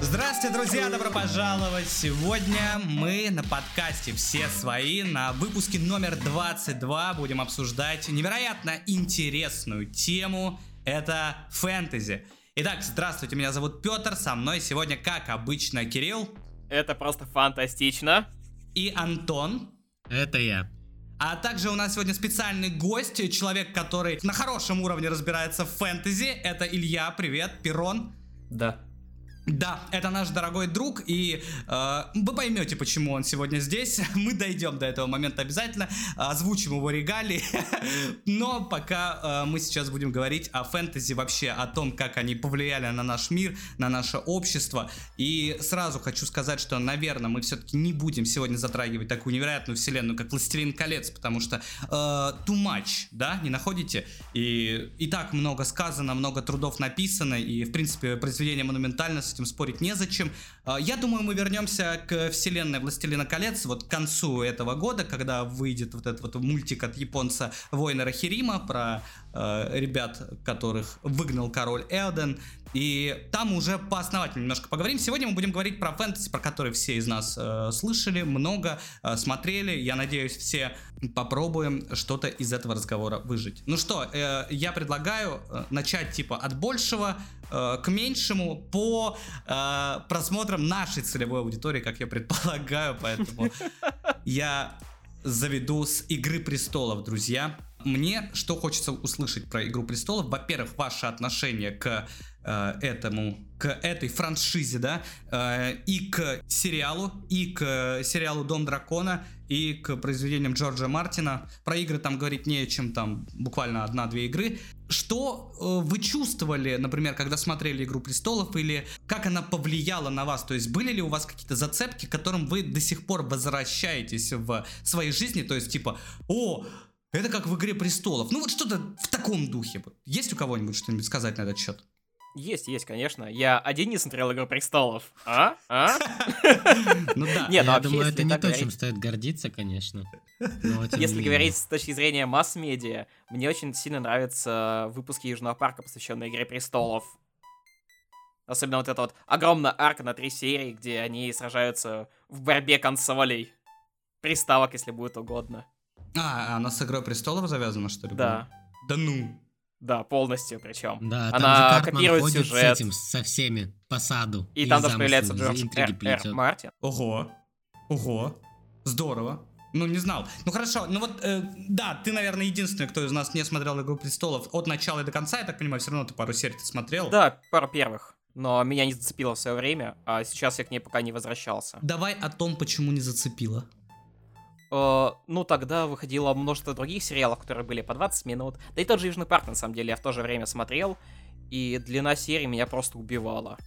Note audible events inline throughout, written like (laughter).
Здравствуйте, друзья, добро пожаловать! Сегодня мы на подкасте «Все свои» на выпуске номер 22 будем обсуждать невероятно интересную тему. Это фэнтези. Итак, здравствуйте, меня зовут Петр, со мной сегодня, как обычно, Кирилл. Это просто фантастично. И Антон. Это я. А также у нас сегодня специальный гость, человек, который на хорошем уровне разбирается в фэнтези. Это Илья, привет, Перрон. Да. Да, это наш дорогой друг, и э, вы поймете, почему он сегодня здесь. (laughs) Мы дойдем до этого момента обязательно, озвучим его регалии. (laughs) Но пока э, мы сейчас будем говорить о фэнтези вообще, о том, как они повлияли на наш мир, на наше общество. И сразу хочу сказать, что, наверное, мы все-таки не будем сегодня затрагивать такую невероятную вселенную, как «Властелин колец», потому что э, too much, да, не находите? И, и так много сказано, много трудов написано, и, в принципе, произведение монументальности этим спорить незачем. А, я думаю, мы вернемся к вселенной Властелина колец вот к концу этого года, когда выйдет вот этот вот мультик от японца Войнера Хирима про э, ребят, которых выгнал король Эоден. И там уже поосновательно немножко поговорим. Сегодня мы будем говорить про фэнтези, про которые все из нас э, слышали, много э, смотрели. Я надеюсь, все попробуем что-то из этого разговора выжить. Ну что, э, я предлагаю э, начать типа от большего э, к меньшему по э, просмотрам нашей целевой аудитории, как я предполагаю, поэтому я заведу с Игры престолов, друзья. Мне что хочется услышать про Игру престолов? Во-первых, ваше отношение к этому, к этой франшизе, да, э, и к сериалу, и к сериалу Дом дракона, и к произведениям Джорджа Мартина. Про игры там говорить не чем там буквально одна-две игры. Что э, вы чувствовали, например, когда смотрели Игру престолов, или как она повлияла на вас? То есть были ли у вас какие-то зацепки, к которым вы до сих пор возвращаетесь в своей жизни? То есть типа, о, это как в Игре престолов. Ну вот что-то в таком духе. Есть у кого-нибудь что-нибудь сказать на этот счет? Есть, есть, конечно. Я один не смотрел «Игру престолов». А? А? (laughs) Ну да. Нет, ну Я думаю, это не то, чем стоит гордиться, конечно. Если говорить с точки зрения масс-медиа, мне очень сильно нравятся выпуски Южного парка, посвященные Игре престолов. Особенно вот эта вот огромная арка на три серии, где они сражаются в борьбе консолей. Приставок, если будет угодно. А, она с Игрой престолов завязана, что ли? Да. Да ну. Да, полностью причем. Да, там Она же копирует ходит сюжет. с этим, со всеми, по саду. И там даже появляется Джордж Р. Р. Мартин. Ого. Ого. Здорово. Ну, не знал. Ну, хорошо. Ну, вот, э, да, ты, наверное, единственный, кто из нас не смотрел «Игру престолов» от начала и до конца. Я так понимаю, все равно ты пару серий ты смотрел. Да, пару первых. Но меня не зацепило в свое время, а сейчас я к ней пока не возвращался. Давай о том, почему не зацепило. Э, ну, тогда выходило множество других сериалов, которые были по 20 минут. Да и тот же Южный парк, на самом деле, я в то же время смотрел. И длина серии меня просто убивала.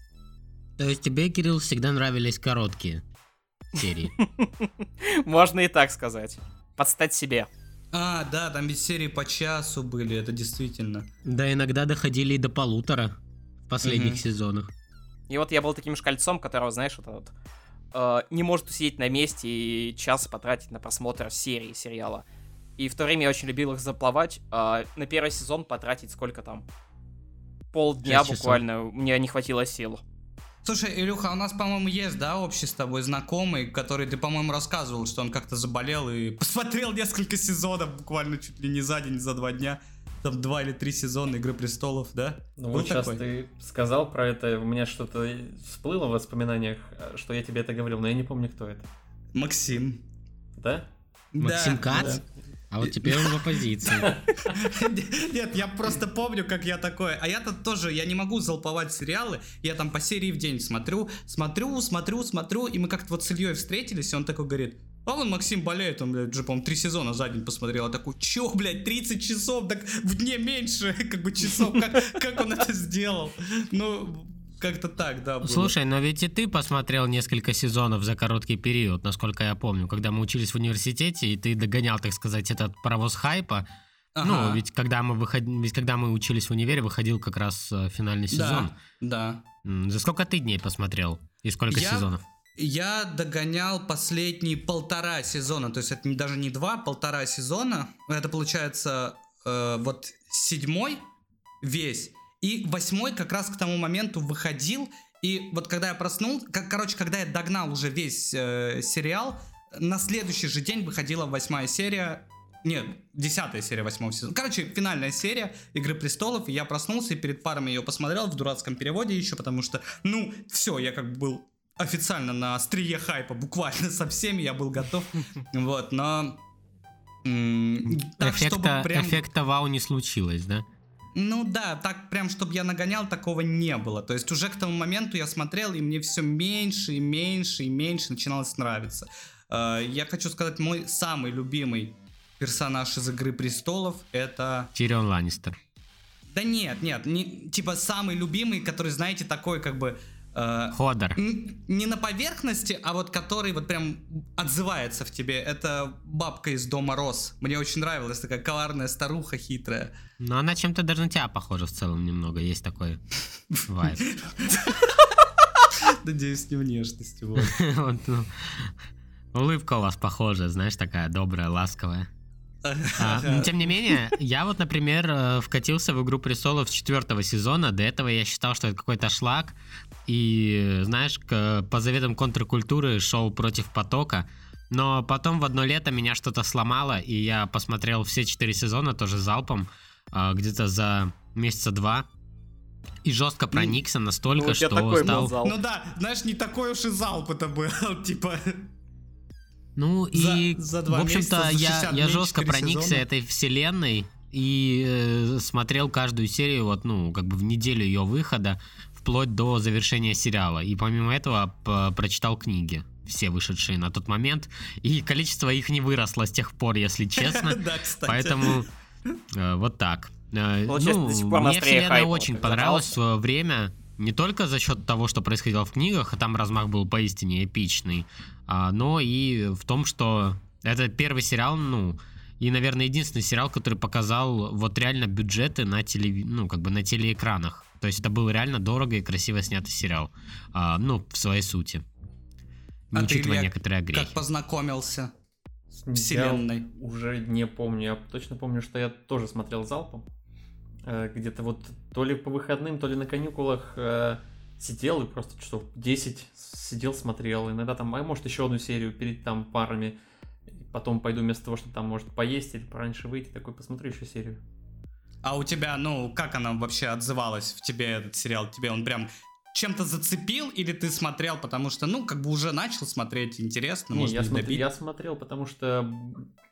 То есть тебе, Кирилл, всегда нравились короткие серии? (laughs) Можно и так сказать. Подстать себе. А, да, там ведь серии по часу были, это действительно. Да, иногда доходили и до полутора в последних сезонах. И вот я был таким шкальцом, которого, знаешь, вот, вот э, не может усидеть на месте и час потратить на просмотр серии сериала. И в то время я очень любил их заплавать. а на первый сезон потратить сколько там? Полдня буквально. Мне не хватило сил. Слушай, Илюха, у нас, по-моему, есть, да, общий с тобой знакомый, который ты, по-моему, рассказывал, что он как-то заболел и (laughs) посмотрел несколько сезонов, буквально чуть ли не за день, за два дня. Там два или три сезона Игры престолов, да? Ну Был вот сейчас такой? ты сказал про это, у меня что-то всплыло в воспоминаниях, э, что я тебе это говорил, но я не помню, кто это. Максим. Да? Максим Да, Кац? да. А вот теперь он в оппозиции. (laughs) Нет, я просто помню, как я такой. А я-то тоже, я не могу залповать сериалы. Я там по серии в день смотрю, смотрю, смотрю, смотрю. И мы как-то вот с Ильей встретились, и он такой говорит, а вон Максим болеет, он, блядь, уже, по-моему, три сезона за день посмотрел. Я такой, чё, блядь, 30 часов, так в дне меньше, (laughs) как бы, часов. Как, как он это сделал? Ну, как-то так, да. было. Слушай, но ведь и ты посмотрел несколько сезонов за короткий период, насколько я помню, когда мы учились в университете, и ты догонял, так сказать, этот паровоз хайпа. Ага. Ну, ведь когда мы выход... ведь когда мы учились в универе, выходил как раз э, финальный сезон. Да, да. За сколько ты дней посмотрел? И сколько Я- сезонов? Я догонял последние полтора сезона, то есть это даже не два, полтора сезона. Это получается э, вот седьмой весь, и восьмой как раз к тому моменту выходил, И вот когда я проснулся, как, короче, когда я догнал уже весь э, сериал, на следующий же день выходила восьмая серия, нет, десятая серия восьмого сезона. Короче, финальная серия Игры престолов. И я проснулся и перед парами ее посмотрел в дурацком переводе еще, потому что, ну, все, я как бы был официально на острие хайпа, буквально со всеми я был готов. (laughs) Вот, но... Так, чтобы Эффекта, прям... эффекта вау не случилось, да? Ну да, так прям, чтобы я нагонял, такого не было. То есть уже к тому моменту я смотрел, и мне все меньше и меньше и меньше начиналось нравиться. Э, Я хочу сказать, мой самый любимый персонаж из Игры Престолов это... Тирион Ланнистер. Да нет, нет, не, типа самый любимый, который, знаете, такой как бы... э, Ходор. не на поверхности, а вот который вот прям отзывается в тебе. Это бабка из Дома Рос. Мне очень нравилась такая коварная старуха хитрая. Но она чем-то даже на тебя похожа в целом немного. Есть такой вайб. Надеюсь, не внешностью. вот. (laughs) Вот, ну, Улыбка у вас похожая, знаешь, такая добрая, ласковая. А, (laughs) но тем не менее, я вот, например, э, вкатился в «Игру престолов» с четвертого сезона. До этого я считал, что это какой-то шлак. И, э, знаешь, к- по заветам контркультуры шел против потока. Но потом в одно лето меня что-то сломало, и я посмотрел все четыре сезона тоже залпом, а, где-то за месяца два. И жестко проникся настолько, Ну, у тебя что такой был стал... Ну да, знаешь, не такой уж и залп это был, (laughs) типа... Ну и, За- за два в общем-то, месяца, за я, 60 я жестко проникся сезона. этой вселенной и э, смотрел каждую серию, вот, ну, как бы в неделю ее выхода, вплоть до завершения сериала. И помимо этого прочитал книги, все вышедшие на тот момент, и количество их не выросло с тех пор, если (laughs) честно. Да, кстати. Поэтому э, вот так. Э, ну, мне вселенная очень ты понравилась в свое время. Не только за счет того, что происходило в книгах, а там размах был поистине эпичный, а, но и в том, что это первый сериал, ну, и, наверное, единственный сериал, который показал вот реально бюджеты на телеви... ну, как бы на телеэкранах. То есть это был реально дорого и красиво снятый сериал. А, ну, в своей сути. Не А ты, учитывая Илья, некоторые огрехи. Как познакомился? Я Вселенной. уже не помню. Я точно помню, что я тоже смотрел залпом. Э, Где-то вот то ли по выходным, то ли на каникулах э, сидел и просто что 10 сидел, смотрел. Иногда там, а может, еще одну серию перед там парами. Потом пойду вместо того, чтобы там, может, поесть или пораньше выйти, такой посмотрю еще серию. А у тебя, ну, как она вообще отзывалась в тебе, этот сериал? Тебе он прям чем-то зацепил или ты смотрел, потому что, ну, как бы уже начал смотреть, интересно, Не, может я, быть, смотр- добить? я смотрел, потому что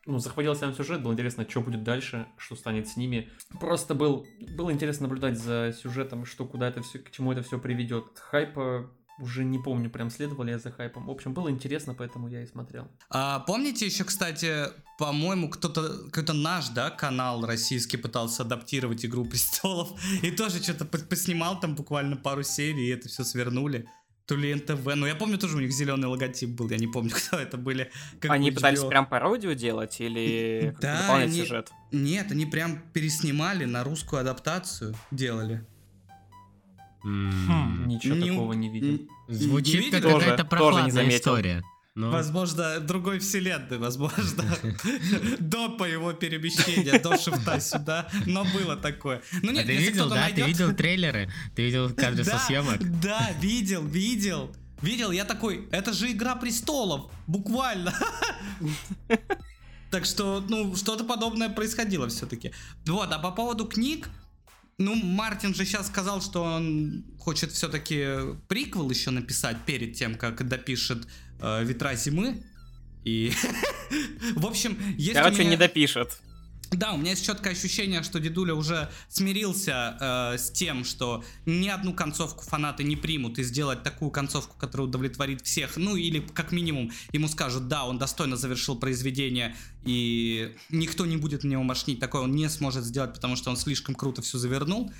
ну, захватил сам сюжет, было интересно, что будет дальше, что станет с ними. Просто был, было интересно наблюдать за сюжетом, что куда это все, к чему это все приведет. Хайпа уже не помню, прям следовал я за хайпом. В общем, было интересно, поэтому я и смотрел. А, помните еще, кстати, по-моему, кто-то, какой-то наш, да, канал российский пытался адаптировать Игру Престолов (laughs) и тоже что-то по- поснимал там буквально пару серий, и это все свернули. То ли НТВ, но я помню тоже у них зеленый логотип был, я не помню, (laughs) кто это были. как Они в пытались HBO. прям пародию делать или Да, дополнять они- сюжет? Нет, они прям переснимали на русскую адаптацию, делали. М, Ничего Не- такого не видел. Не Звучит видели? как какая-то не прохладная история. Но- Возможно, другой вселенной, возможно. (laughs) До по его перемещения, до шифта сюда. Но было такое. Ну А нет, ты если видел, да? Ты найдет- видел трейлеры? Ты видел кадры со съемок? Да, видел, видел. Видел, я такой, это же Игра Престолов, буквально. (laughs) Так что, ну, что-то подобное происходило все-таки. Вот, а по поводу книг, ну, Мартин же сейчас сказал, что он хочет все-таки приквел еще написать перед тем, как допишет э, «Ветра зимы». И, (laughs) в общем, есть Короче, меня- не допишет. да, у меня есть четкое ощущение, что дедуля уже смирился э, с тем, что ни одну концовку фанаты не примут и сделать такую концовку, которая удовлетворит всех. Ну или как минимум ему скажут, да, он достойно завершил произведение и никто не будет на него мошнить. Такое он не сможет сделать, потому что он слишком круто все завернул.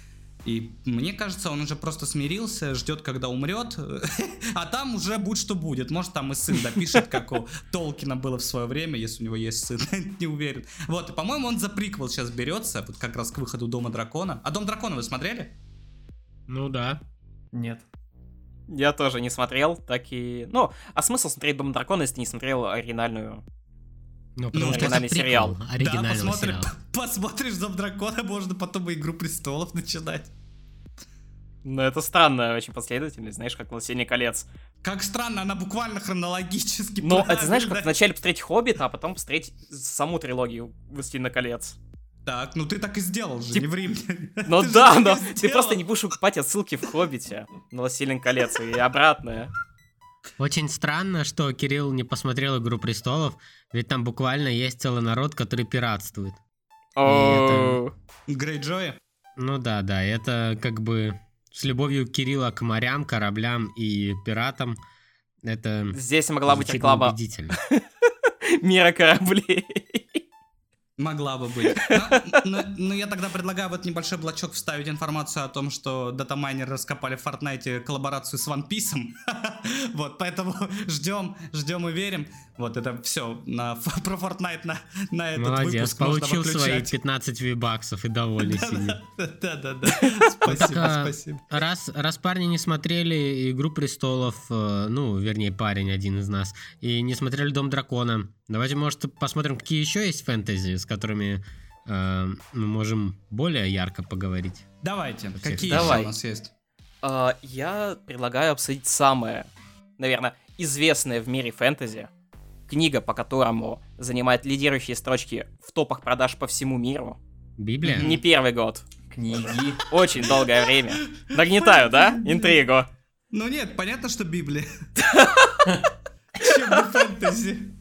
И мне кажется, он уже просто смирился, ждет, когда умрет, (laughs) а там уже будет, что будет. Может, там и сын допишет, как у Толкина было в свое время, если у него есть сын, (laughs) не уверен. Вот, и, по-моему, он за приквел сейчас берется, вот как раз к выходу Дома Дракона. А Дом Дракона вы смотрели? Ну да. Нет. Я тоже не смотрел, так и... Ну, а смысл смотреть Дом Дракона, если ты не смотрел оригинальную? Ну, потому Ну, что это оригинальный сериал. оригинального да, посмотри- сериала. (laughs) посмотришь Дом Дракона, можно потом и Игру Престолов начинать. Ну, это странная очень последовательность, знаешь, как «Властелин колец». Как странно, она буквально хронологически Ну, это знаешь, как вначале посмотреть «Хоббита», а потом посмотреть саму трилогию «Властелина колец». Так, ну ты так и сделал же, Тип- не ври мне. (laughs) Ну да, но ты просто не будешь покупать отсылки в «Хоббите» на «Властелин колец» и обратное. Очень странно, что Кирилл не посмотрел «Игру престолов», ведь там буквально есть целый народ, который пиратствует. О, Грейджои? Ну да, да, это как бы с любовью Кирилла к морям, кораблям и пиратам. Это Здесь могла быть реклама (laughs) мира кораблей. Могла бы быть. (laughs) Но, но- но я тогда предлагаю в этот небольшой блочок вставить информацию о том, что датамайнеры раскопали в Fortnite коллаборацию с One Piece. (laughs) Вот, поэтому ждем, ждем и верим. Вот это все на, (laughs) про Fortnite на, на этот Молодец, выпуск можно получил свои выключать. 15 вибаксов и довольный сидит. Да-да-да. (laughs) Спасибо, а, спасибо. Раз, раз парни не смотрели «Игру престолов», э, ну, вернее, парень один из нас, и не смотрели «Дом дракона», давайте, может, посмотрим, какие еще есть фэнтези, с которыми э, мы можем более ярко поговорить. Давайте, какие давай. еще у нас есть? А, Я предлагаю обсудить самое, наверное, известное в мире фэнтези. Книга, по которому занимает лидирующие строчки в топах продаж по всему миру. Библия? Не первый год. Книги. Очень долгое время. Нагнетаю, да? Интригу. Ну нет, понятно, что Библия. (laughs) Чем не фэнтези?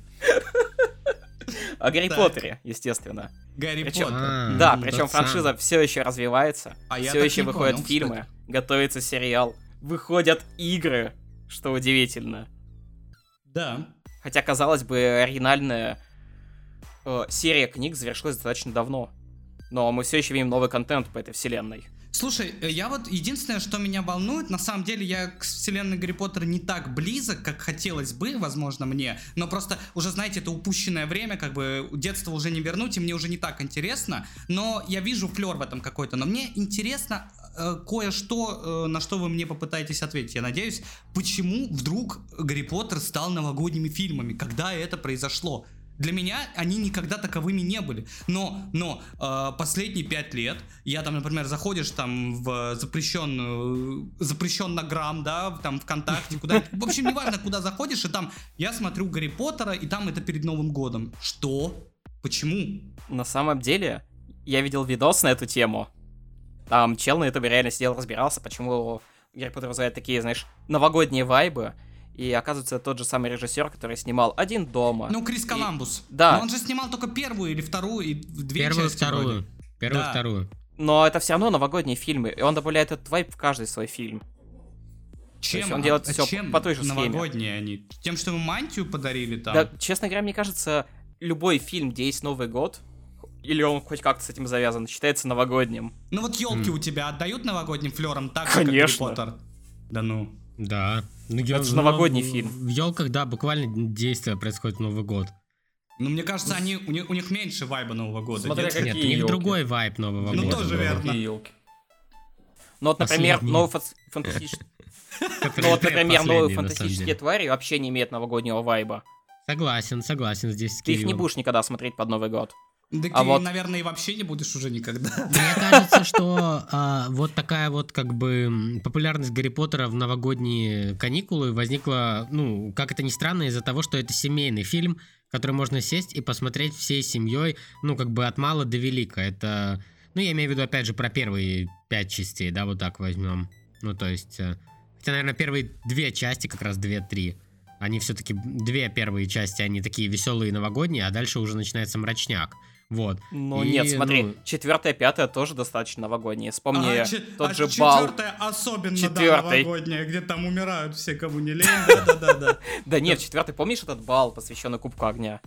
О Гарри Так. Поттере, естественно. Гарри Причем- Поттер. А, Да, ну, причем франшиза все еще развивается. А все еще выходят понял, фильмы, кстати. готовится сериал, выходят игры, что удивительно. Да. Хотя, казалось бы, оригинальная э, серия книг завершилась достаточно давно. Но мы все еще видим новый контент по этой вселенной. Слушай, э, я вот единственное, что меня волнует, на самом деле я к вселенной Гарри Поттера не так близок, как хотелось бы, возможно, мне, но просто уже, знаете, это упущенное время, как бы детство уже не вернуть, и мне уже не так интересно, но я вижу флер в этом какой-то, но мне интересно кое-что, э, на что вы мне попытаетесь ответить, я надеюсь, почему вдруг Гарри Поттер стал новогодними фильмами, когда это произошло? Для меня они никогда таковыми не были. Но, но э, последние пять лет я там, например, заходишь там в запрещенную, запрещеннограмм, да, в- там ВКонтакте, куда, в общем, неважно, куда заходишь, и там я смотрю Гарри Поттера, и там это перед Новым годом. Что? Почему? На самом деле, я видел видос на эту тему. Там чел на ютубе реально сидел, разбирался, почему Гарри Поттер вызывает такие, знаешь, новогодние вайбы. И оказывается, тот же самый режиссер, который снимал «Один дома». Ну, Крис Коламбус. да. Но он же снимал только первую или вторую, и две Первую, части вторую. вроде. Первую, Да. вторую. Но это все равно новогодние фильмы, и он добавляет этот вайб в каждый свой фильм. Чем, есть он делает а всё чем по той же схеме. новогодние они? Тем, что ему мантию подарили там? Да, честно говоря, мне кажется, любой фильм, где есть Новый год, или он хоть как-то с этим завязан, считается новогодним. Ну вот елки у тебя отдают новогодним флером так же, Конечно. как Гарри Поттер? Да ну. Да. Ну, Это же ну, новогодний в- фильм. В елках, да, буквально действие происходит в Новый год. Ну, мне кажется, они, у, них, у них меньше вайба Нового года. Смотря нет? как- Нет, Какие у них ёлки? другой вайб Нового Ну, года. тоже был. верно. Какие елки. Ну вот, например, новый фантастический... (laughs) Ну вот, например, новые фантастические твари вообще не имеют новогоднего вайба. Согласен, согласен здесь Ты их не будешь никогда смотреть под Новый год. Да А ты, вот- наверное, и вообще не будешь уже никогда. (laughs) Мне кажется, что а, вот такая вот как бы популярность Гарри Поттера в новогодние каникулы возникла, ну, как это ни странно, из-за того, что это семейный фильм, который можно сесть и посмотреть всей семьей, ну, как бы от мала до велика. Это, ну, я имею в виду, опять же, про первые пять частей, да, вот так возьмем. Ну, то есть, э, хотя, наверное, первые две части, как раз две-три, они все-таки, две первые части, они такие веселые новогодние, а дальше уже начинается мрачняк. Вот. Ну И, нет, смотри, ну- четвертая, пятая тоже достаточно новогодние. Вспомни А, че- тот а же бал. четвертая особенно, да, Четвертый. новогодняя, где там умирают все, кому не лень. (laughs) Да-да-да. Да нет, четвертый, помнишь этот бал, посвященный Кубку огня?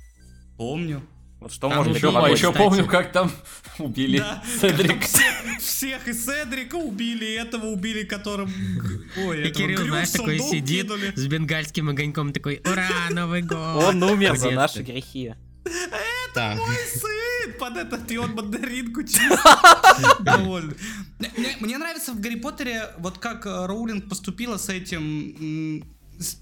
Помню. Вот что Там может еще а еще помню, как там (laughs) убили Да, Седрик. всех, всех и Седрика убили, и этого убили, которым... Ой, И Кирилл, знаешь, такой сидит кинули. с бенгальским огоньком, такой, ура, Новый год! Он умер за наши грехи. Так. Мой сын под этот и он мандаринку чистит. (laughs) Довольно. Мне, нравится в Гарри Поттере, вот как э, Роулинг поступила с этим.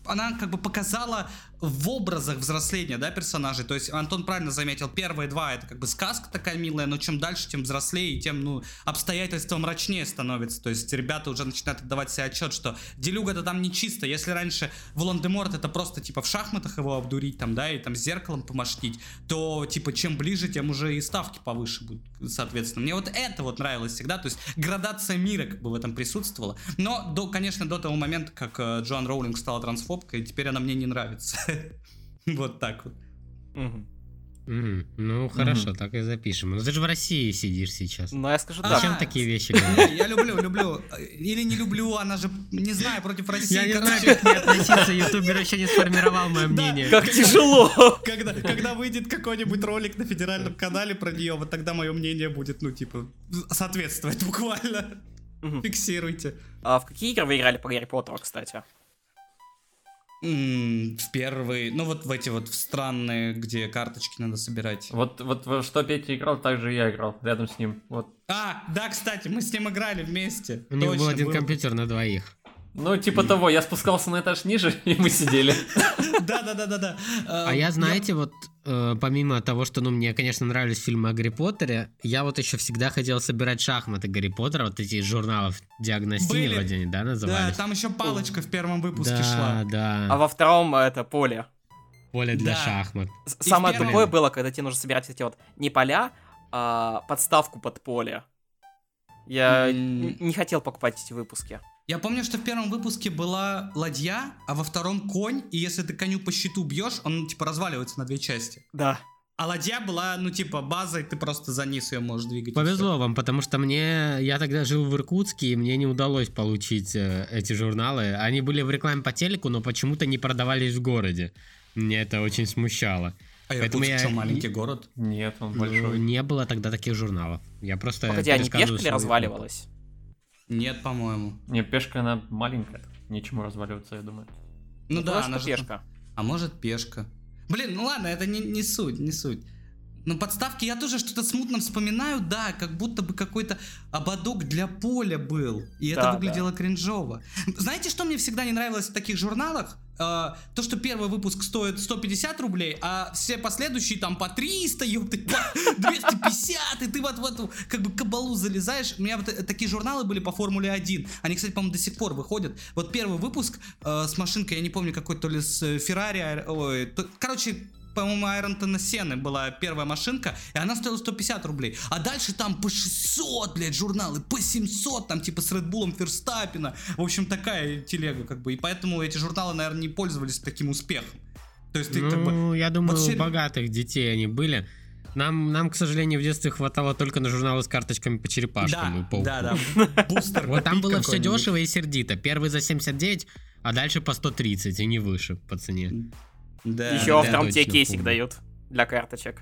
Она как бы показала в образах взросления, да, персонажей. То есть Антон правильно заметил, первые два это как бы сказка такая милая, но чем дальше, тем взрослее, и тем, ну, обстоятельства мрачнее становятся. То есть ребята уже начинают отдавать себе отчет, что Делюга-то там не чисто. Если раньше Волан-де-Морт это просто типа в шахматах его обдурить там, да, и там зеркалом помашнить, то типа чем ближе, тем уже и ставки повыше будут, соответственно. Мне вот это вот нравилось всегда, то есть градация мира как бы в этом присутствовала. Но, до, конечно, до того момента, как э, Джоан Роулинг стала трансфобкой, теперь она мне не нравится. (laughs) Вот так вот. Ну, хорошо, так и запишем. Ну, ты же в России сидишь сейчас. Ну, я скажу так. Зачем такие (laughs) вещи говорить? Я люблю, люблю. Или не люблю, она же, не знаю, против России. Я не знаю, как к ней относиться, ютубер еще не сформировал мое мнение. Как тяжело! (laughs) Когда, выйдет какой-нибудь ролик на федеральном канале про нее, вот тогда мое мнение будет, ну, типа, соответствовать буквально. Фиксируйте. А в какие игры вы играли по Гарри Поттеру, кстати? В первый, ну вот в эти вот странные, где карточки надо собирать. Вот, вот во что Петя играл, так же и я играл рядом с ним. Вот. А, да, кстати, мы с ним играли вместе. У них был один был. компьютер на двоих. Ну, типа того, я спускался на этаж ниже, (laughs) и мы сидели. (laughs) Да, да, да, да, да. А я, знаете, вот э, помимо того, что, ну, мне, конечно, нравились фильмы о Гарри Поттере, я вот еще всегда хотел собирать шахматы Гарри Поттера, вот эти из журналов Диагностини Были. вроде они, да, Да, назывались? там еще палочка в первом выпуске да, шла. да. А во втором э, это поле. Поле для Да. шахмат. И Самое тупое было, когда тебе нужно собирать эти вот не поля, а подставку под поле. Я не хотел покупать эти выпуски. Я помню, что в первом выпуске была ладья, а во втором конь, и если ты коню по щиту бьешь, он типа разваливается на две части. Да. А ладья была, ну типа базой, ты просто за низ ее можешь двигать. Повезло вам, потому что мне, я тогда жил в Иркутске, и мне не удалось получить э, эти журналы. Они были в рекламе по телеку, но почему-то не продавались в городе. Мне это очень смущало. А поэтому Иркутск я- что, маленький город? Нет, он Ну, большой. не было тогда таких журналов. Я просто Погоди, а не пересказываю Нет, по-моему. Не, пешка, она маленькая. Нечему разваливаться, я думаю. Ну да, Потому она же... пешка. А может пешка. Блин, ну ладно, это не, не суть, не суть. Но подставки я тоже что-то смутно вспоминаю, да, как будто бы какой-то ободок для поля был. И это Да, выглядело кринжово. Знаете, что мне всегда не нравилось в таких журналах? Э, то, что первый выпуск стоит 150 рублей, а все последующие там по 300, ёпты, по 250, и ты вот в эту как бы кабалу залезаешь. У меня вот э, такие журналы были по Формуле 1. Они, кстати, по-моему, до сих пор выходят. Вот первый выпуск э, с машинкой, я не помню, какой, то ли с э, Феррари, а- ой, то- короче, по-моему, Айронтона Сены была первая машинка, и она стоила 150 рублей. А дальше там по 600, блядь, журналы, по 700, там типа с Редбулом Ферстаппина. В общем, такая телега как бы. И поэтому эти журналы, наверное, не пользовались таким успехом. То есть ты как бы... Ну, я думаю, вот у богатых детей они были. Нам, нам, к сожалению, в детстве хватало только на журналы с карточками по черепашкам и пауку. да, да, (laughs) бустер. Вот там было все дешево и сердито. Первый за 79, а дальше по 130 и не выше по цене. Да, Еще да. кейсик помню. дают для карточек.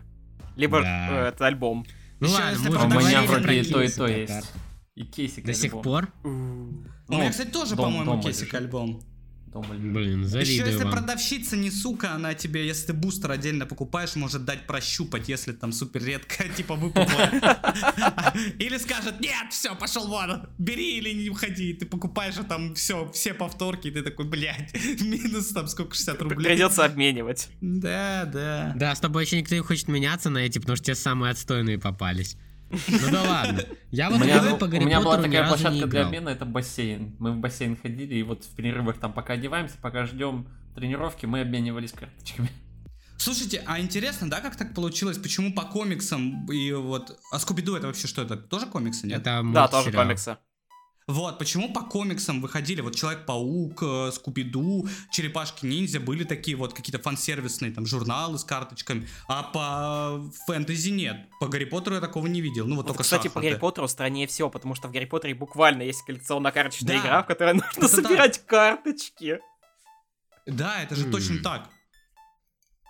Либо Да. э, это альбом. Ну Ещё ладно, А у меня вроде про и то, и то есть. И кейсик До сих пор? У Ну, меня, кстати, тоже, по-моему, кейсик альбом. Дома лежит. Блин, Еще завидую если вам. продавщица не сука, она тебе, если ты бустер отдельно покупаешь, может дать прощупать, если там супер редко, (laughs) типа выпуклая. (laughs) Или скажет, нет, все, пошел вон, бери или не уходи. Ты покупаешь, а там все, все повторки, и ты такой, блядь, (laughs) минус там сколько, 60 рублей. Придется обменивать. Да, да. Да, с тобой еще никто не хочет меняться на эти, потому что те самые отстойные попались. Ну да ладно. Я У вот меня, игры по у Гарри меня была такая площадка для обмена, это бассейн. Мы в бассейн ходили, и вот в перерывах там, пока одеваемся, пока ждем тренировки, мы обменивались карточками. Слушайте, а интересно, да, как так получилось? Почему по комиксам и вот... А Скуби-Ду это вообще что? Это тоже комиксы, нет? Это Да, тоже комиксы. Вот, почему по комиксам выходили, вот Человек-паук, э, Скуби-Ду, Черепашки-ниндзя, были такие вот какие-то фан-сервисные там журналы с карточками, а по фэнтези нет. По Гарри Поттеру я такого не видел, ну вот, Вот, только кстати, по шахматы. Гарри Поттеру страннее всего, потому что в Гарри Поттере буквально есть коллекционно-карточная Да. игра, в которой (laughs) нужно Это собирать карточки. Да, это же точно так.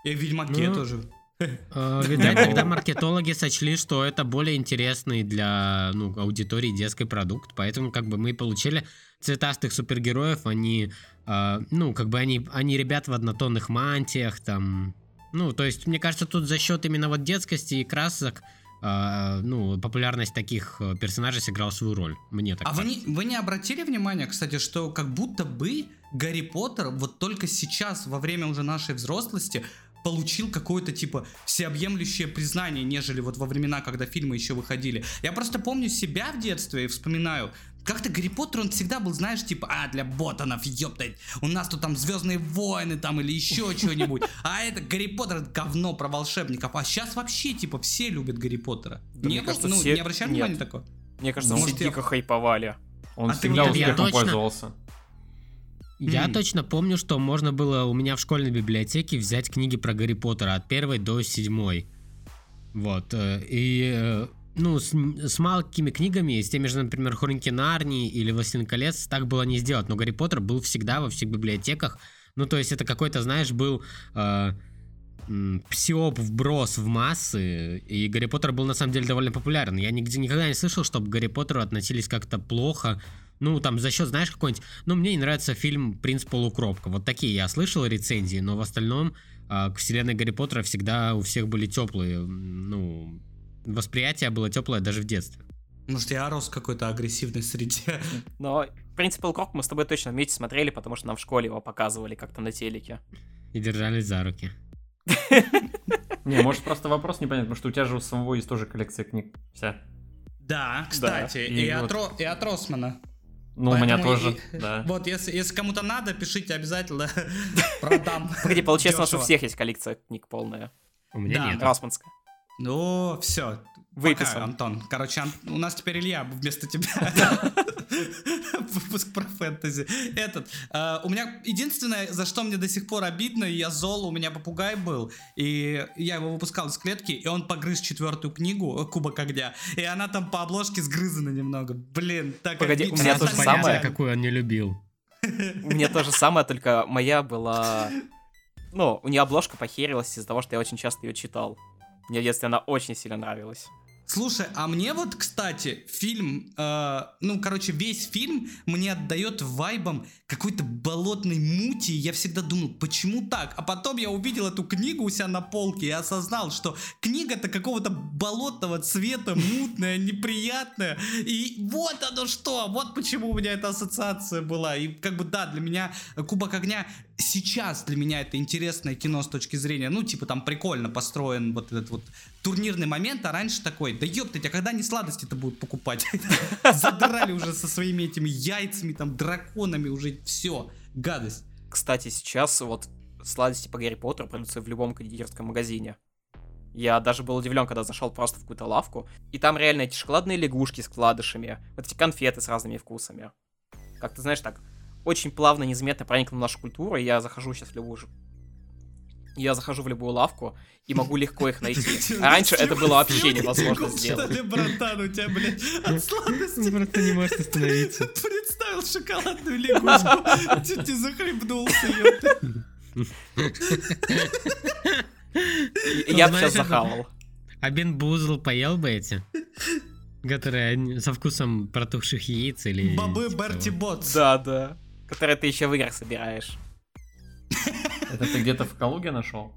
И в Ведьмаке Ну, тоже. (laughs) Видать, тогда маркетологи сочли, что это более интересный для ну, аудитории детский продукт, поэтому как бы мы получили цветастых супергероев, они, э, ну, как бы они, они ребят в однотонных мантиях, там, ну, то есть, мне кажется, тут за счет именно вот детскости и красок э, ну, популярность таких э, персонажей сыграла свою роль. Мне так А вы кажется. не, вы не обратили внимания, кстати, что как будто бы Гарри Поттер вот только сейчас, во время уже нашей взрослости, получил какое-то типа всеобъемлющее признание, нежели вот во времена, когда фильмы еще выходили. Я просто помню себя в детстве и вспоминаю, как-то Гарри Поттер, он всегда был, знаешь, типа, а, для ботанов, ёптать, у нас тут там Звездные войны там или еще (laughs) что-нибудь. А это Гарри Поттер, это говно про волшебников. А сейчас вообще, типа, все любят Гарри Поттера. Да не, мне было? кажется, ну, все- не обращали внимания такое? Мне кажется, Ну, все может, я- дико хайповали. Он А всегда мне- я успехом точно- пользовался. Я М. точно помню, что можно было у меня в школьной библиотеке взять книги про Гарри Поттера от первой до седьмой. Вот. э, И э, ну, с, с малыми книгами, с теми же, например, Хроники Нарнии или Властелин колец, так было не сделать. Но Гарри Поттер был всегда во всех библиотеках. Ну, то есть это какой-то, знаешь, был э, псиоп вброс в массы, и Гарри Поттер был на самом деле довольно популярен. Я нигде никогда не слышал, чтобы к Гарри Поттеру относились как-то плохо. Ну, там за счет, знаешь, какой-нибудь... Ну, мне не нравится фильм «Принц полукровка». Вот такие я слышал рецензии, но в остальном а, к вселенной Гарри Поттера всегда у всех были теплые, ну, восприятие было теплое даже в детстве. Может, я рос в какой-то агрессивной среде. (laughs) Но принцип Полукрок мы с тобой точно вместе смотрели, потому что нам в школе его показывали как-то на телеке. И держались за руки. (laughs) Не, может просто вопрос непонятный, потому что у тебя же у самого есть тоже коллекция книг. Вся. Да, кстати, и, и от, вот. Ро- и от Росмана. Ну, у меня тоже, и- да. (laughs) Вот, если, если кому-то надо, пишите обязательно. (laughs) Продам. (laughs) Погоди, получается, у нас у всех есть коллекция книг полная. У меня нет. Росманская. Ну, все. Выписан. Антон. Короче, Ан- у нас теперь Илья вместо тебя. (laughs) Выпуск про фэнтези. Этот. э, у меня единственное, за что мне до сих пор обидно, я зол, у меня попугай был, и я его выпускал из клетки, и он погрыз четвертую книгу, э, Кубок огня, и она там по обложке сгрызана немного. Блин, так Погоди, у меня то же остальные Понятно, самое. какую он не любил. У меня то же самое, только моя была... Ну, у нее обложка похерилась из-за того, что я очень часто ее читал. Мне в детстве она очень сильно нравилась. Слушай, а мне вот, кстати, фильм, э, ну, короче, весь фильм мне отдает вайбом какой-то болотной мути. Я всегда думал, почему так? А потом я увидел эту книгу у себя на полке и осознал, что книга-то какого-то болотного цвета, мутная, неприятная. И вот оно что, вот почему у меня эта ассоциация была. И как бы да, для меня Кубок огня сейчас для меня это интересное кино с точки зрения, ну, типа там прикольно построен вот этот вот турнирный момент, а раньше такой, да ёптать, а когда они сладости-то будут покупать? (laughs) Задрали уже со своими этими яйцами, там, драконами, уже все, гадость. Кстати, сейчас вот сладости по Гарри Поттеру продаются в любом кондитерском магазине. Я даже был удивлен, когда зашел просто в какую-то лавку, и там реально эти шоколадные лягушки с вкладышами, вот эти конфеты с разными вкусами. Как ты знаешь, так очень плавно, незаметно проникнул в нашу культуру, и я захожу сейчас в любую ж- я захожу в любую лавку и могу легко их найти. (laughs) А раньше это было вообще невозможно сделать. Что (laughs) братан, у тебя, блядь, от сладости просто не может остановиться. (laughs) представил шоколадную лягушку, чуть не захлебнулся, ёпта. Я бы сейчас захавал. А Бен Бузл поел бы эти? Которые со вкусом протухших яиц или... Бобы типа Берти того. Ботс. Да, да. Которые ты еще в играх собираешь. Это ты где-то в Калуге нашел?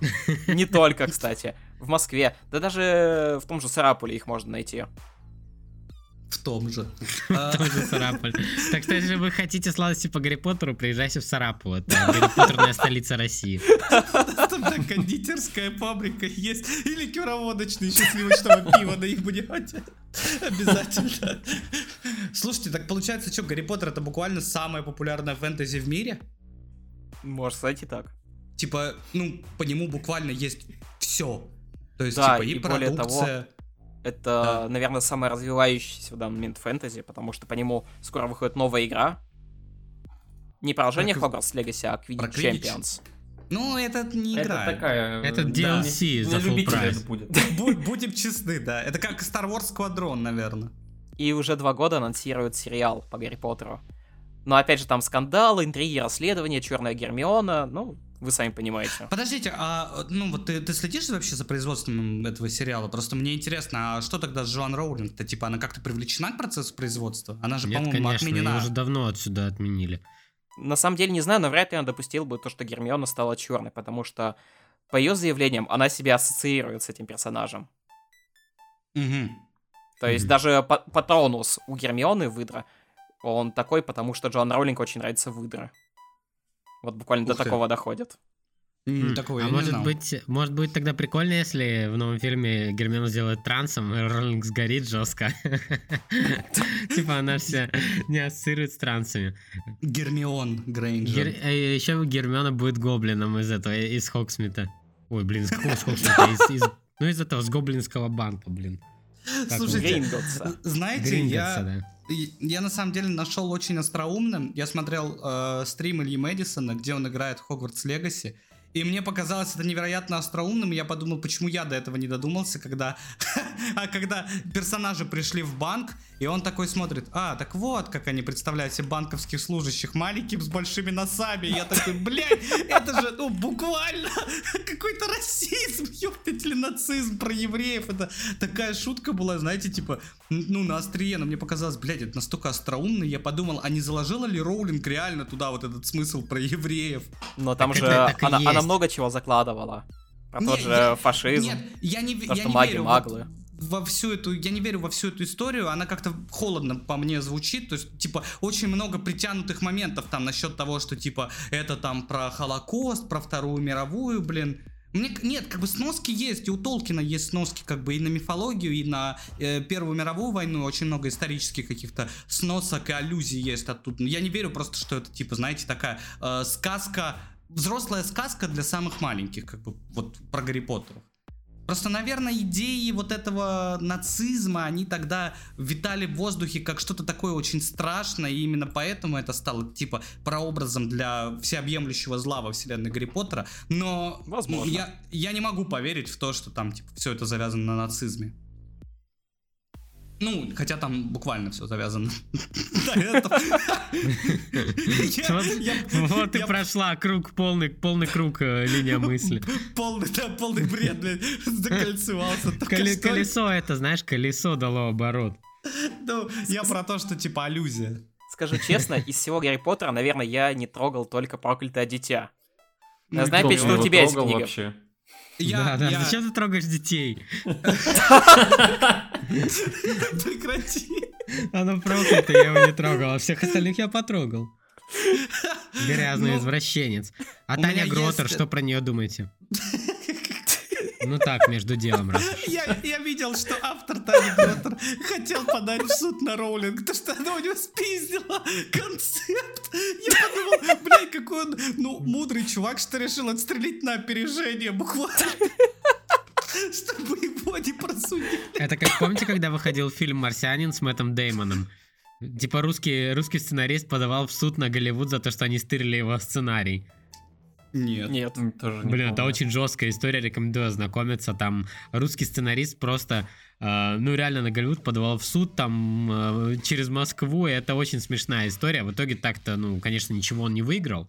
(laughs) Не только, кстати. В Москве. Да даже в том же Сарапуле их можно найти. В том же. (laughs) А, Тоже Сарапуль. Так что, если вы хотите сладости по Гарри Поттеру, приезжайте в Сарапул. Это Гарри Поттерная столица России. (laughs) Там да, кондитерская фабрика есть. Или кюроводочный счастливочного пива на их будете. Обязательно. Слушайте, так получается, что, Гарри Поттер это буквально самая популярная фэнтези в мире? Можно сказать и так. Типа, ну, по нему буквально есть все. То есть, Да, типа, и, и более того, продукция. Это, наверное, самая развивающаяся в данный момент фэнтези, потому что по нему скоро выходит новая игра. Не продолжение Про Hogwarts Legacy, а Quidditch про Quidditch? Ну, это не игра. Это такая... Это DLC да, за full это будет. Бу- (laughs) Будем честны, да. Это как Star Wars Squadron, наверное. И уже два года анонсируют сериал по Гарри Поттеру. Но опять же там скандалы, интриги, расследования, Черная Гермиона, ну, вы сами понимаете. Подождите, а ну вот ты, ты следишь вообще за производством этого сериала? Просто мне интересно, а что тогда с Джоан Роулинг-то? Типа она как-то привлечена к процессу производства? Она же, Нет, по-моему, конечно, отменена. ее уже давно отсюда отменили. На самом деле не знаю, но вряд ли он допустил бы то, что Гермиона стала черной, потому что по ее заявлениям она себя ассоциирует с этим персонажем. Мгм. То есть Мгм. даже па- Патронус у Гермионы выдра, он такой, потому что Джоан Роулинг очень нравится выдра. Вот буквально до Ух ты. такого доходит. М, Такого а я не может знал. быть, может быть тогда прикольно, если в новом фильме Гермиону сделают трансом, и Роллинг сгорит жестко. (laughs) Типа она вся не ассоциирует с трансами. Гермион Грейнджер. Еще Гермиона будет гоблином из этого, из Хоксмита. Ой, блин, из какого Хоксмита? Ну, из этого, с гоблинского банка, блин. Слушайте, знаете, я, Я на самом деле нашел очень остроумным. Я смотрел э, стрим Ильи Мэдисона, где он играет в Хогвартс Легаси. И мне показалось это невероятно остроумным. и Я подумал, почему я до этого не додумался, когда, (laughs) а когда персонажи пришли в банк, и он такой смотрит, а, так вот, как они представляют себе банковских служащих, маленьким с большими носами. И я такой, блядь, это же, ну, буквально (laughs) какой-то расизм, ёптать или нацизм про евреев. Это такая шутка была, знаете, типа, ну, на острие, но мне показалось, блядь, это настолько остроумно, я подумал, а не заложила ли Роулинг реально туда вот этот смысл про евреев? Но там же она, она много чего закладывала. Про тот же я- фашизм. Нет, я не, то, я что не маги верю маглы. во, во всю эту, я не верю во всю эту историю, она как-то холодно по мне звучит, то есть, типа, очень много притянутых моментов там насчет того, что, типа, это там про Холокост, про Вторую мировую, блин. Мне, нет, как бы сноски есть, и у Толкина есть сноски как бы и на мифологию, и на э, Первую мировую войну, очень много исторических каких-то сносок и аллюзий есть оттуда. Я не верю просто, что это, типа, знаете, такая э, сказка, взрослая сказка для самых маленьких, как бы, вот про Гарри Поттера. Просто, наверное, идеи вот этого нацизма, они тогда витали в воздухе как что-то такое очень страшное, и именно поэтому это стало, типа, прообразом для всеобъемлющего зла во вселенной Гарри Поттера. Но Возможно. я, я не могу поверить в то, что там, типа, все это завязано на нацизме. Ну, хотя там буквально все завязано Вот, и прошла круг, полный, полный круг э, линия мысли. Полный, да, полный бред, блядь, закольцевался. Колесо это, знаешь, колесо дало оборот. Ну, я про то, что типа аллюзия. Скажу честно, из всего Гарри Поттера, наверное, я не трогал только проклятое дитя. Ну, Я знаю, кто опять, что его у тебя есть книга. Я, да, да, я- зачем ты трогаешь детей? Прекрати. Оно проклято, я его не трогал, а всех остальных я потрогал. Грязный Ну, извращенец. А Таня Гротер, что про нее думаете? Ну так, между делом. (laughs) Я, я видел, что автор Тани Гроттер хотел подать в суд на Роулинг, то что она у него спиздила концепт. Я подумал, блядь, какой он, ну, мудрый чувак, что решил отстрелить на опережение буквально. Чтобы его не просудили. Это как помните, когда выходил фильм «Марсианин» с Мэттом Деймоном? Типа русский, русский сценарист подавал в суд на Голливуд за то, что они стырили его сценарий. Нет. Нет. Тоже не Блин, это помню. очень жесткая история, рекомендую ознакомиться. Там русский сценарист просто, э, ну реально на Голливуд подавал в суд там э, через Москву, и это очень смешная история. В итоге так-то, ну, конечно, ничего он не выиграл,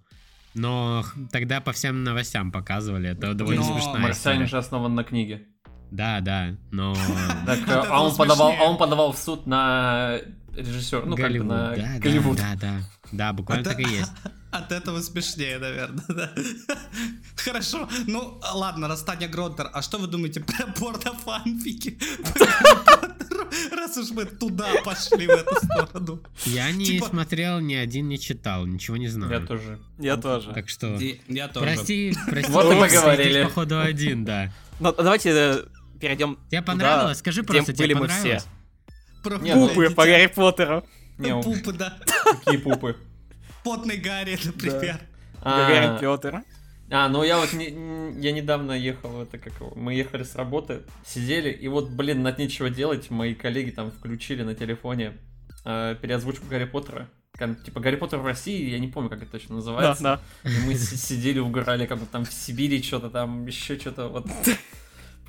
но тогда по всем новостям показывали. Это довольно Но смешная Марсианин же основан на книге. Да, да, но... (laughs) Так, а это он подавал, а он подавал в суд на режиссер, ну как бы Голливуд, на да, да, Голливуд. да, да, да, буквально Это- так и есть. От этого смешнее, наверное, да. (laughs) Хорошо, ну ладно, раз Таня Гроттер, а что вы думаете про порно-фанфики? (laughs) Раз уж мы туда пошли, в эту сторону. Я не Типа- смотрел, ни один не читал, ничего не знаю. Я тоже. Я тоже. Так что... И Я тоже. Прости, прости. Вот и поговорили. походу один, да. Ну, давайте э, перейдем Тебе понравилось? Скажи просто, тебе были мы понравилось? Про Не, пупы, ну, Пупы по Гарри Поттеру. Не, Пупы, да. какие пупы. Потный Гарри, например. Гарри А, Поттер. А, ну я вот не- я недавно ехал, это как мы ехали с работы, сидели, и вот, блин, над нечего делать, мои коллеги там включили на телефоне э, переозвучку Гарри Поттера. Там, типа Гарри Поттер в России, я не помню, как это точно Да, называется. да. И мы сидели, угорали, как бы там в Сибири что-то там, еще что-то вот.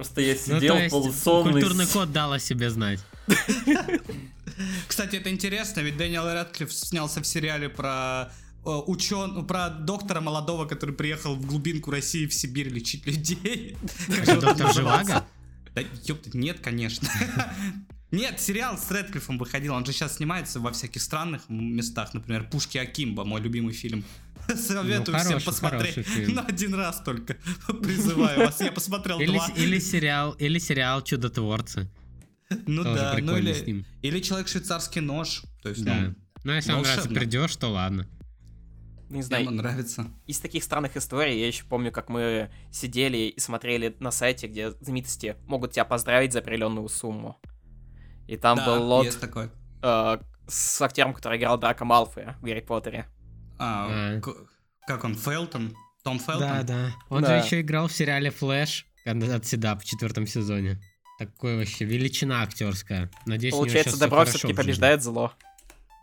Просто я Ну, сидел есть, полусонный. культурный код дал о себе знать. (laughs) Кстати, это интересно, ведь Дэниел Рэдклифф снялся в сериале про учен, про доктора молодого, который приехал в глубинку России, в Сибирь лечить людей. Доктор? Живаго? Да ёпта, нет, конечно. (laughs) Нет, сериал с Рэдклиффом выходил, он же сейчас снимается во всяких странных местах, например, «Пушки Акимба», мой любимый фильм. (laughs) Советую всем Ну, хороший, посмотреть, хороший фильм. но один раз только. (laughs) Призываю вас, я посмотрел Или, два. или сериал, или сериал Чудотворцы. Ну Тоже да, ну или, с ним. или человек швейцарский нож. То есть, Да. ну, Ну, если вам нравится волшебно. придешь, то ладно. Не знаю, ему нравится. из таких странных историй я еще помню, как мы сидели и смотрели на сайте, где знаменитости могут тебя поздравить за определенную сумму. И там да, был лот есть такой. э, с актером, который играл Драка Малфоя в Гарри Поттере. А, А. к- как он, Фелтон? Том Фелтон? Да, да. Он Да. же еще играл в сериале Флэш от Седап в четвертом сезоне. Такой вообще величина актерская. Надеюсь, у него Получается, добро хорошо все-таки побеждает зло.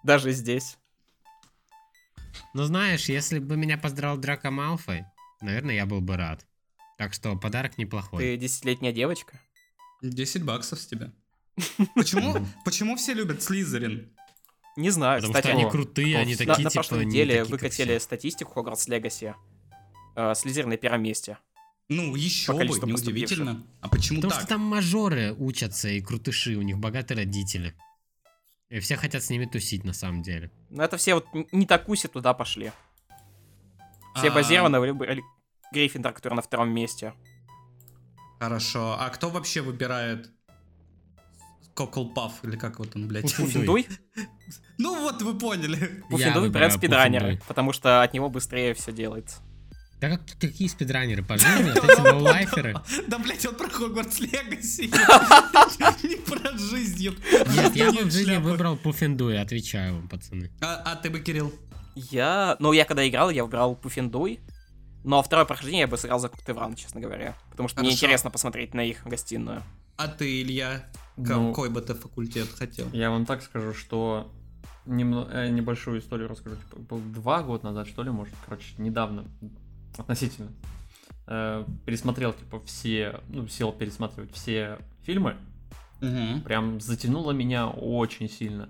Даже здесь. Ну, знаешь, если бы меня поздравил Драко Малфой, наверное, я был бы рад. Так что подарок неплохой. Ты десятилетняя девочка? 10 баксов с тебя. Почему, почему все любят Слизерин? Не знаю, Потому кстати, что они О, крутые, кто они в- на, такие, на типа, прошлой не неделе выкатили статистику Хогвартс Легаси. Э, Слизерин на первом месте. Ну, еще бы, неудивительно. А почему Потому так? что там мажоры учатся и крутыши, у них богатые родители. И все хотят с ними тусить, на самом деле. Но это все вот не такуси туда пошли. Все А, базированы выбрали Гриффиндор, который на втором месте. Хорошо. А кто вообще выбирает Коколпаф, или как вот он, блядь? Пуффиндуй. Ну вот, вы поняли. Пуффиндуй спидранеры, Пуффиндуй. потому что от него быстрее все делается. Да как какие спидранеры по жизни? Вот эти ноулайферы? Да, блядь, он про Хогвартс Легаси. Не про жизнь. Нет, я бы в жизни выбрал Пуффиндуй, отвечаю вам, пацаны. А а ты бы, Кирилл? Я... Ну, я когда играл, я выбрал Пуффиндуй. Но второе прохождение я бы сыграл за Куктевран, честно говоря. Потому что мне интересно посмотреть на их гостиную. А ты, Илья? Ну, Какой бы ты факультет хотел? Я вам так скажу, что немно- э, небольшую историю расскажу. Типа, был два года назад, что ли, может, короче, недавно, относительно. э, пересмотрел, типа, все, ну, сел пересматривать все фильмы. Мгм. Прям затянуло меня очень сильно.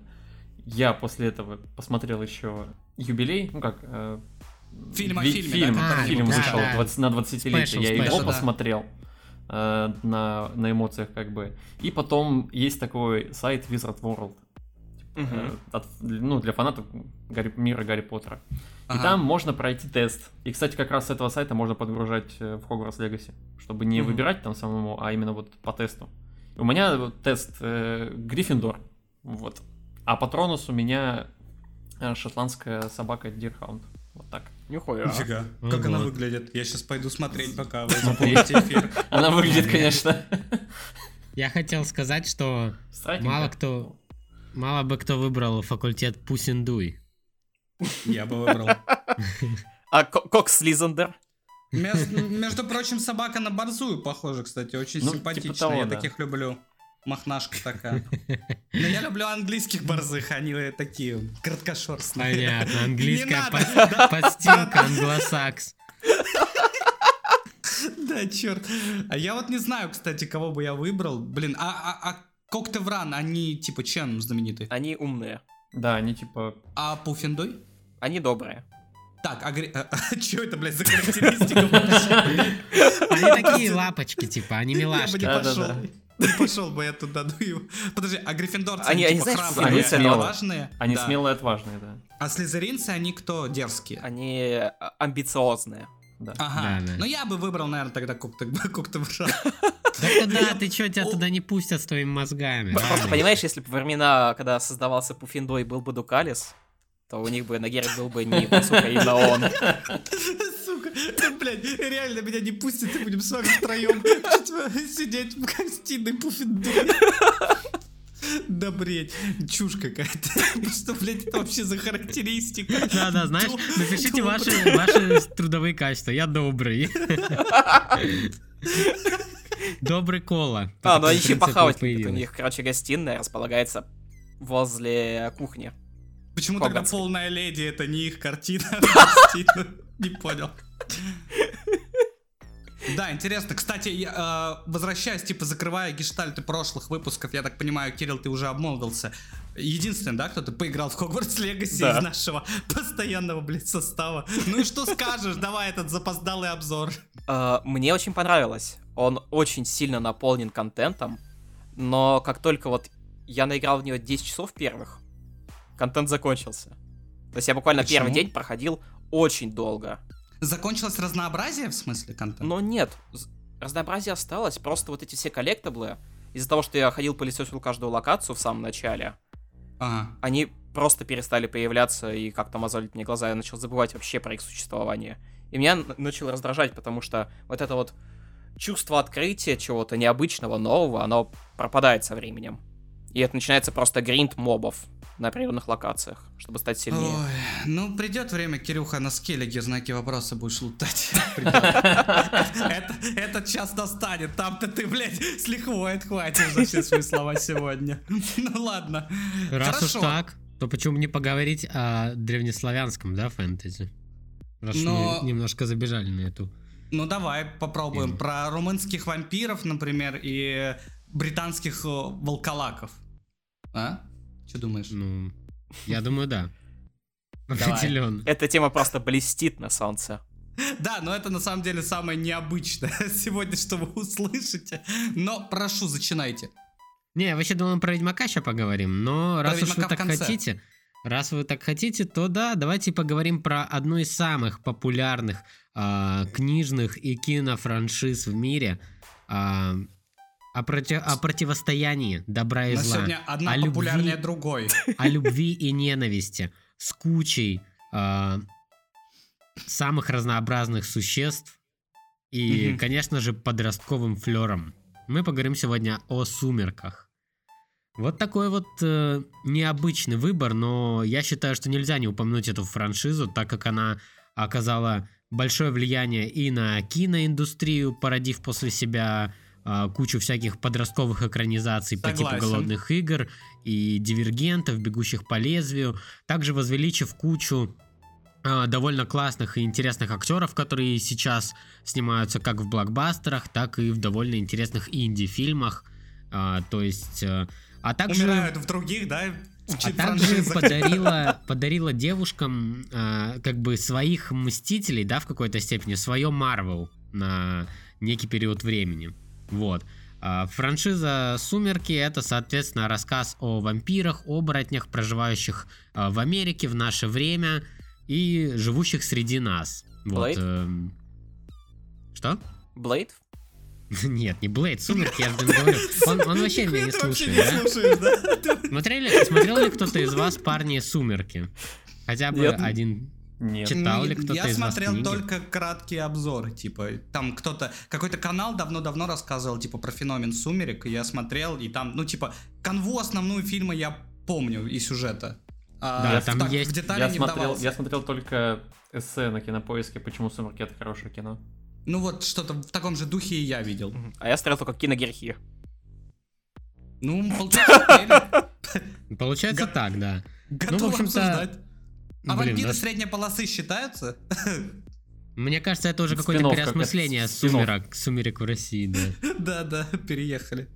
Я после этого посмотрел еще юбилей, ну как... э, Фильм о фильме, да, фильм, который фильм был, вышел да, да. 20 на 20-летие, Special, я его да. Э, на, на эмоциях как бы. И потом есть такой сайт Wizard World, э, Мгм. от- ну, для фанатов Гарри- мира Гарри Поттера. И Ага. там можно пройти тест. И, кстати, как раз с этого сайта можно подгружать э, в Хогвартс Легаси, чтобы не Мгм. выбирать там самому, а именно вот по тесту. У меня вот тест э, Гриффиндор, вот. А патронус у меня э, шотландская собака Дирхаунд. Вот так. Нихуя. Нифига. Ну Как она выглядит? Я сейчас пойду смотреть, пока вы запомните эфир. Она выглядит, конечно. Я хотел сказать, что мало кто, мало бы кто выбрал факультет Пусиндуй. Я бы выбрал. А Ко- Кокс Лизандер? Между, между прочим, собака на борзую похожа, кстати, очень Ну, типа симпатичная. того, я да. таких люблю. Мохнашка такая. (laughs) Но я люблю английских борзых, они такие краткошерстные. Понятно, английская надо. подстилка, англосакс. Да, черт. А я вот не знаю, кстати, кого бы я выбрал. Блин, а, а, а Коктевран, они типа чем знамениты? Они умные. Да, они типа... А Пуффиндуй? Они добрые. Так, а, гри- а, что это, блядь, за характеристика? Они такие лапочки, типа, они Я бы милашки. Пошел. Бы я туда, ну его. Подожди, а гриффиндорцы, Они- они, типа знаешь, храбрые, они отважные? Они Да. смелые и отважные, да. А слизеринцы, они кто? Дерзкие. Они э, амбициозные. да. Ага. Да, да. Ну я бы выбрал, наверное, тогда Коктевран. (laughs) Да куда ты чё, тебя туда не пустят с твоими мозгами? Просто понимаешь, если бы времена, когда создавался Пуффиндой, был бы Дукалис, то у них бы на Герри был бы не сука, именно он. (laughs) Блядь, реально меня не пустят, и будем с вами втроем (laughs) сидеть в гостиной Пуффиндуй. Да, блядь, чушь какая-то. Что, блядь, это вообще за характеристика? Да, да, знаешь, напишите ваши, ваши трудовые качества. Я добрый. Добрый кола. А, ну они еще похавать. У них, короче, гостиная располагается возле кухни. Почему тогда полная леди это не их картина? (laughs) Не понял. Да, интересно. Кстати, я, э, возвращаясь, типа, закрывая гештальты прошлых выпусков, я так понимаю, Кирилл, ты уже обмолвился. Единственный, да, кто-то поиграл в Хогвартс Легаси Да. из нашего (laughs) постоянного, блядь, состава. Ну и что скажешь? Давай этот запоздалый обзор. А, Мне очень понравилось. Он очень сильно наполнен контентом, но как только вот я наиграл в нее 10 часов первых, контент закончился. То есть я буквально Почему? первый день проходил очень долго. Закончилось разнообразие, в смысле, контента? Но нет, разнообразие осталось, просто вот эти все коллектаблы, из-за того, что я ходил пылесосил каждую локацию в самом начале, Ага. они просто перестали появляться и как-то мозолить мне глаза, я начал забывать вообще про их существование. И меня начало раздражать, потому что вот это вот чувство открытия чего-то необычного, нового, оно пропадает со временем. И это начинается просто гринд мобов на определенных локациях, чтобы стать сильнее. Ой, ну придет время, Кирюха, на скеллиге знаки вопроса будешь лутать. (laughs) Этот час настанет, там-то ты, блядь, с лихвой отхватишь за все свои слова сегодня. Ну ладно. Раз уж так, то почему не поговорить о древнеславянском, да, фэнтези? Раз мы немножко забежали на эту. Ну давай попробуем про румынских вампиров, например, и британских э, волколаков. А? Что думаешь? Ну, я думаю, да. Давай. Определенно. Эта тема просто блестит на солнце. Да, но это на самом деле самое необычное (laughs) сегодня, что вы услышите. Но прошу, зачинайте. Не, я вообще думал, про Ведьмака сейчас поговорим, но раз уж вы так конце. хотите, раз вы так хотите, то да, давайте поговорим про одну из самых популярных а, книжных и кинофраншиз в мире, а, о, проти- о противостоянии добра и На зла, сегодня одна о любви. популярнее другой. (laughs) о любви и ненависти с кучей а, самых разнообразных существ и, конечно же, подростковым флером. Мы поговорим сегодня о сумерках. Вот такой вот э, необычный выбор, но я считаю, что нельзя не упомянуть эту франшизу, так как она оказала большое влияние и на киноиндустрию, породив после себя кучу всяких подростковых экранизаций по типу Согласен. голодных игр и дивергентов, бегущих по лезвию, также возвеличив кучу а, довольно классных и интересных актеров, которые сейчас снимаются как в блокбастерах, так и в довольно интересных инди-фильмах. А, то есть, э, а также Умирают в других, да? а также подарила, (laughs) подарила девушкам а, как бы своих мстителей, да, в какой-то степени, свое Марвел на некий период времени. Вот. А, франшиза «Сумерки» — это, соответственно, рассказ о вампирах, оборотнях, проживающих а, в Америке в наше время и живущих среди нас. Вот. Блейд? эм. Что? Блейд? (laughs) Нет, не Блейд, Сумерки, я же говорю. Он, он вообще меня не слушает, да? Смотрели, смотрел ли кто-то из вас парни Сумерки? Хотя бы Нет. один. Нет. Читал ли Ну, кто-то Я из вас смотрел книги? только краткие обзоры, типа, там кто-то, какой-то канал давно-давно рассказывал, типа, про феномен сумерек, и я смотрел, и там, ну, типа, канву основную фильма я помню и сюжета. А Да, в там так- есть- В детали Я не смотрел, вдавался. я смотрел только эссе на кинопоиске, почему «Сумерки» — это хорошее кино. Ну, вот что-то в таком же духе и я видел. А я смотрел только киногерхи. Ну, получается. Получается так, да. готов Ну, в общем-то, обсуждать. А Блин, вампиры да- средней полосы считаются? (laughs) Мне кажется, это уже какое-то как переосмысление сумерок, сумерек в России, да. (laughs) Да-да, переехали.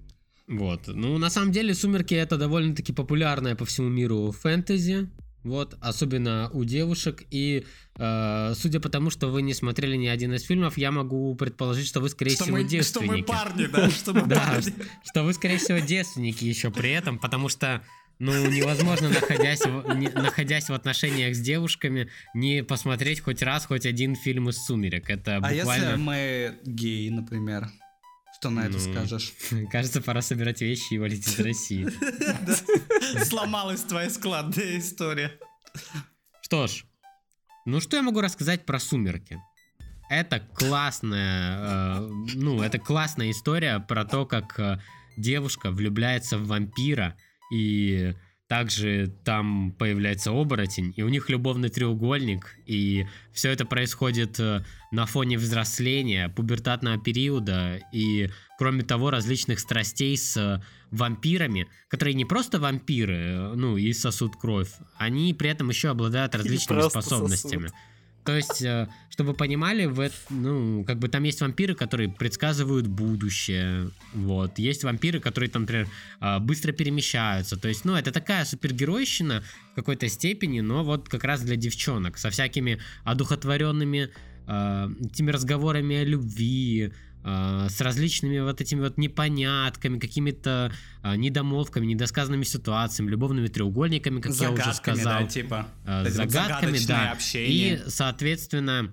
Вот. Ну, на самом деле, сумерки это довольно-таки популярная по всему миру фэнтези. Вот, особенно у девушек. И э, судя по тому, что вы не смотрели ни один из фильмов, я могу предположить, что вы, скорее Что всего, мы, что мы девственники. парни, (laughs) да, что мы Да, парни. что вы, скорее всего, девственники еще при этом, потому что, ну, невозможно, находясь в, не- находясь в отношениях с девушками, не посмотреть хоть раз хоть один фильм из «Сумерек». Это А если буквально... мы геи, например? Что на это Ну, скажешь? (laughs) Кажется, пора собирать вещи и валить из России. Сломалась твоя складная история. Что ж, ну что я могу рассказать про «Сумерки»? Это классная, э, ну, это классная история про то, как э, девушка влюбляется в вампира, и также там появляется оборотень, и у них любовный треугольник, и все это происходит э, на фоне взросления, пубертатного периода, и, кроме того, различных страстей с э, вампирами, которые не просто вампиры, э, ну, и сосут кровь, они при этом еще обладают различными способностями. То есть, э, чтобы понимали, в ну, как бы там есть вампиры, которые предсказывают будущее, вот. Есть вампиры, которые там, например, а, быстро перемещаются. То есть, ну, это такая супергеройщина в какой-то степени, но вот как раз для девчонок, со всякими одухотворенными а, этими разговорами о любви, с различными вот этими вот непонятками, какими-то а, недомолвками, недосказанными ситуациями, любовными треугольниками, как я уже Загадками, сказал. да, типа. Э, Вот загадками, да. общение. И, соответственно,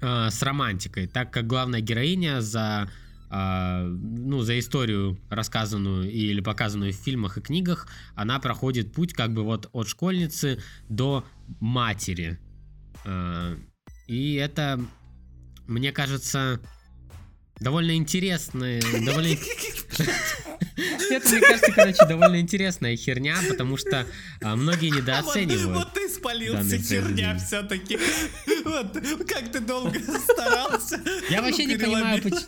э, с романтикой, так как главная героиня за ну, за историю, рассказанную или показанную в фильмах и книгах, она проходит путь как бы вот от школьницы до матери. И это, мне кажется, довольно интересно, довольно... (laughs) Это, мне кажется, короче, довольно интересная херня, потому что а, многие недооценивают. Вот, вот ты спалился, херня все-таки. (laughs) Вот, как ты долго старался. Я вообще не понимаю, почему...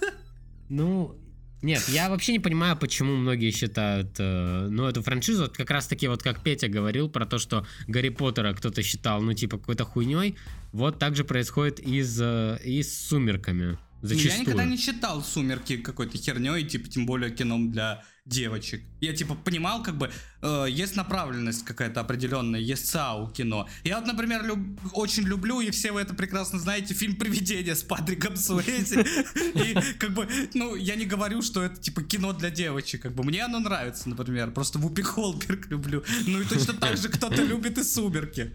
Ну, нет, я вообще не понимаю, почему многие считают, э, ну, эту франшизу, вот как раз таки, вот как Петя говорил про то, что Гарри Поттера кто-то считал, ну, типа, какой-то хуйней, вот так же происходит и с, э, и с «Сумерками». Зачастую. Я никогда не считал «Сумерки» какой-то херней, типа, тем более кином для девочек. Я, типа, понимал, как бы, э, есть направленность какая-то определенная, есть САУ кино. Я вот, например, люб, очень люблю, и все вы это прекрасно знаете, фильм «Привидение» с Патриком Суэйзи. И, как бы, ну, я не говорю, что это, типа, кино для девочек, как бы, мне оно нравится, например, просто Вупи Холберг люблю. Ну, и точно так же кто-то любит и «Сумерки».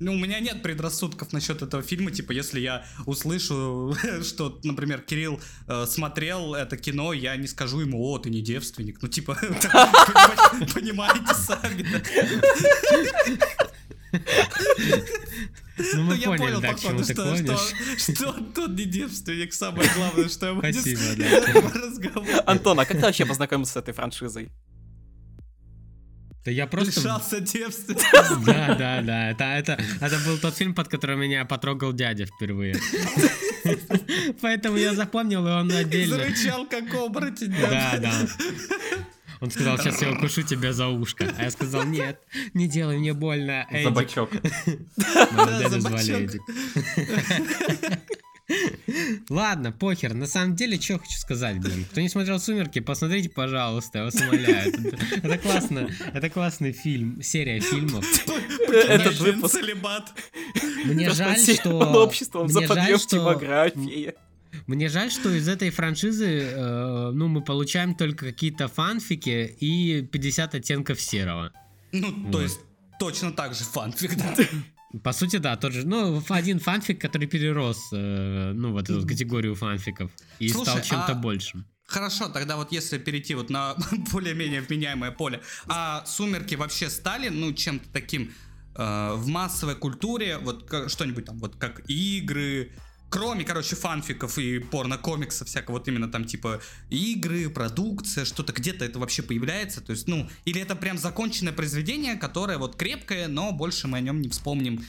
Ну, у меня нет предрассудков насчет этого фильма. Типа, если я услышу, (laughs) что, например, Кирилл э, смотрел это кино, я не скажу ему, о, ты не девственник. Ну, типа, (laughs) понимаете сами. Ну, мы поняли, да, к чему ты клонишь. Что тот не девственник, самое главное, что я Спасибо, да. (laughs) Антон, а как ты вообще познакомился с этой франшизой? Да я просто... Лишался девственности. Да, да, да. Это, это, это был тот фильм, под которым меня потрогал дядя впервые. Поэтому я запомнил, и он отдельно... Зарычал, как оборотень. Да, да. Он сказал, сейчас я укушу тебя за ушко. А я сказал, нет, не делай мне больно. За бачок. Дядя звали Эдик. Ладно, похер. На самом деле, что хочу сказать, блин. Кто не смотрел «Сумерки», посмотрите, пожалуйста, я вас умоляю. Это, это классно. Это классный фильм, серия фильмов. Этот выпуск. Мне жаль, что... Обществом за Мне жаль, подъем что... демографии. Мне жаль, что из этой франшизы, э, ну, мы получаем только какие-то фанфики и 50 оттенков серого. Ну, то есть, точно так же фанфик, да. По сути, да, тот же, ну, один фанфик, который перерос, э, ну, вот эту категорию фанфиков и Слушай, стал чем-то а- большим. Хорошо, тогда вот если перейти вот на (laughs) более-менее вменяемое поле, а «Сумерки» вообще стали, ну, чем-то таким э, в массовой культуре, вот ка- что-нибудь там, вот как игры, кроме, короче, фанфиков и порно-комиксов всякого, вот именно там типа игры, продукция, что-то где-то это вообще появляется, то есть, ну, или это прям законченное произведение, которое вот крепкое, но больше мы о нем не вспомним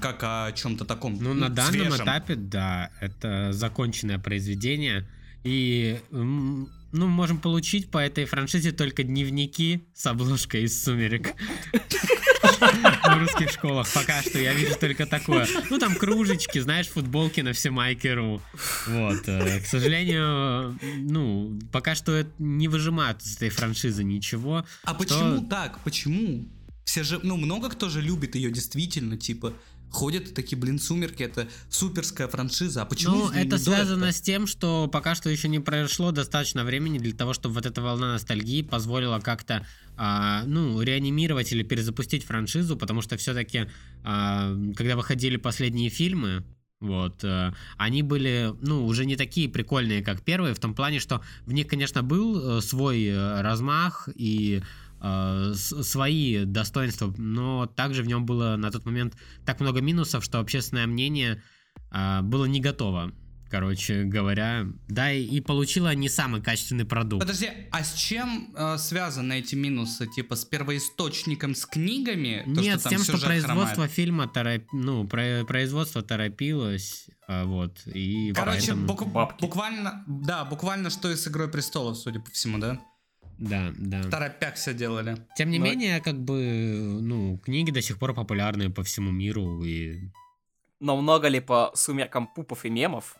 как о чем-то таком Ну, на данном свежем. этапе, да, это законченное произведение. И, ну, можем получить по этой франшизе только дневники с обложкой из «Сумерек». (laughs) В русских школах пока что я вижу только такое. Ну, там кружечки, знаешь, футболки на все майкеру. Вот. э, К сожалению, ну, пока что не выжимают из этой франшизы ничего. А Что- почему так? Почему? Все же, ну, много кто же любит ее действительно, типа, ходят такие, блин, сумерки, это суперская франшиза. А почему? Ну, это связано с тем, что пока что еще не прошло достаточно времени для того, чтобы вот эта волна ностальгии позволила как-то, а, ну, реанимировать или перезапустить франшизу, потому что все-таки, когда выходили последние фильмы, вот, э, они были, ну, уже не такие прикольные, как первые, в том плане, что в них, конечно, был э, свой э, размах и э, свои достоинства, но также в нем было на тот момент так много минусов, что общественное мнение а, было не готово, короче говоря. Да, и, и получила не самый качественный продукт. Подожди, а с чем э, связаны эти минусы? Типа с первоисточником, с книгами? То, Нет, что с тем, что производство хромает? фильма тороп... ну, про- производство торопилось, а, вот, и Короче, поэтому... бук- буквально, да, буквально что и с Игрой Престолов, судя по всему, да? Да, да. Торопяк все делали. Тем не Но- менее, как бы, ну, книги до сих пор популярны по всему миру, и Но много ли по сумеркам пупов и мемов?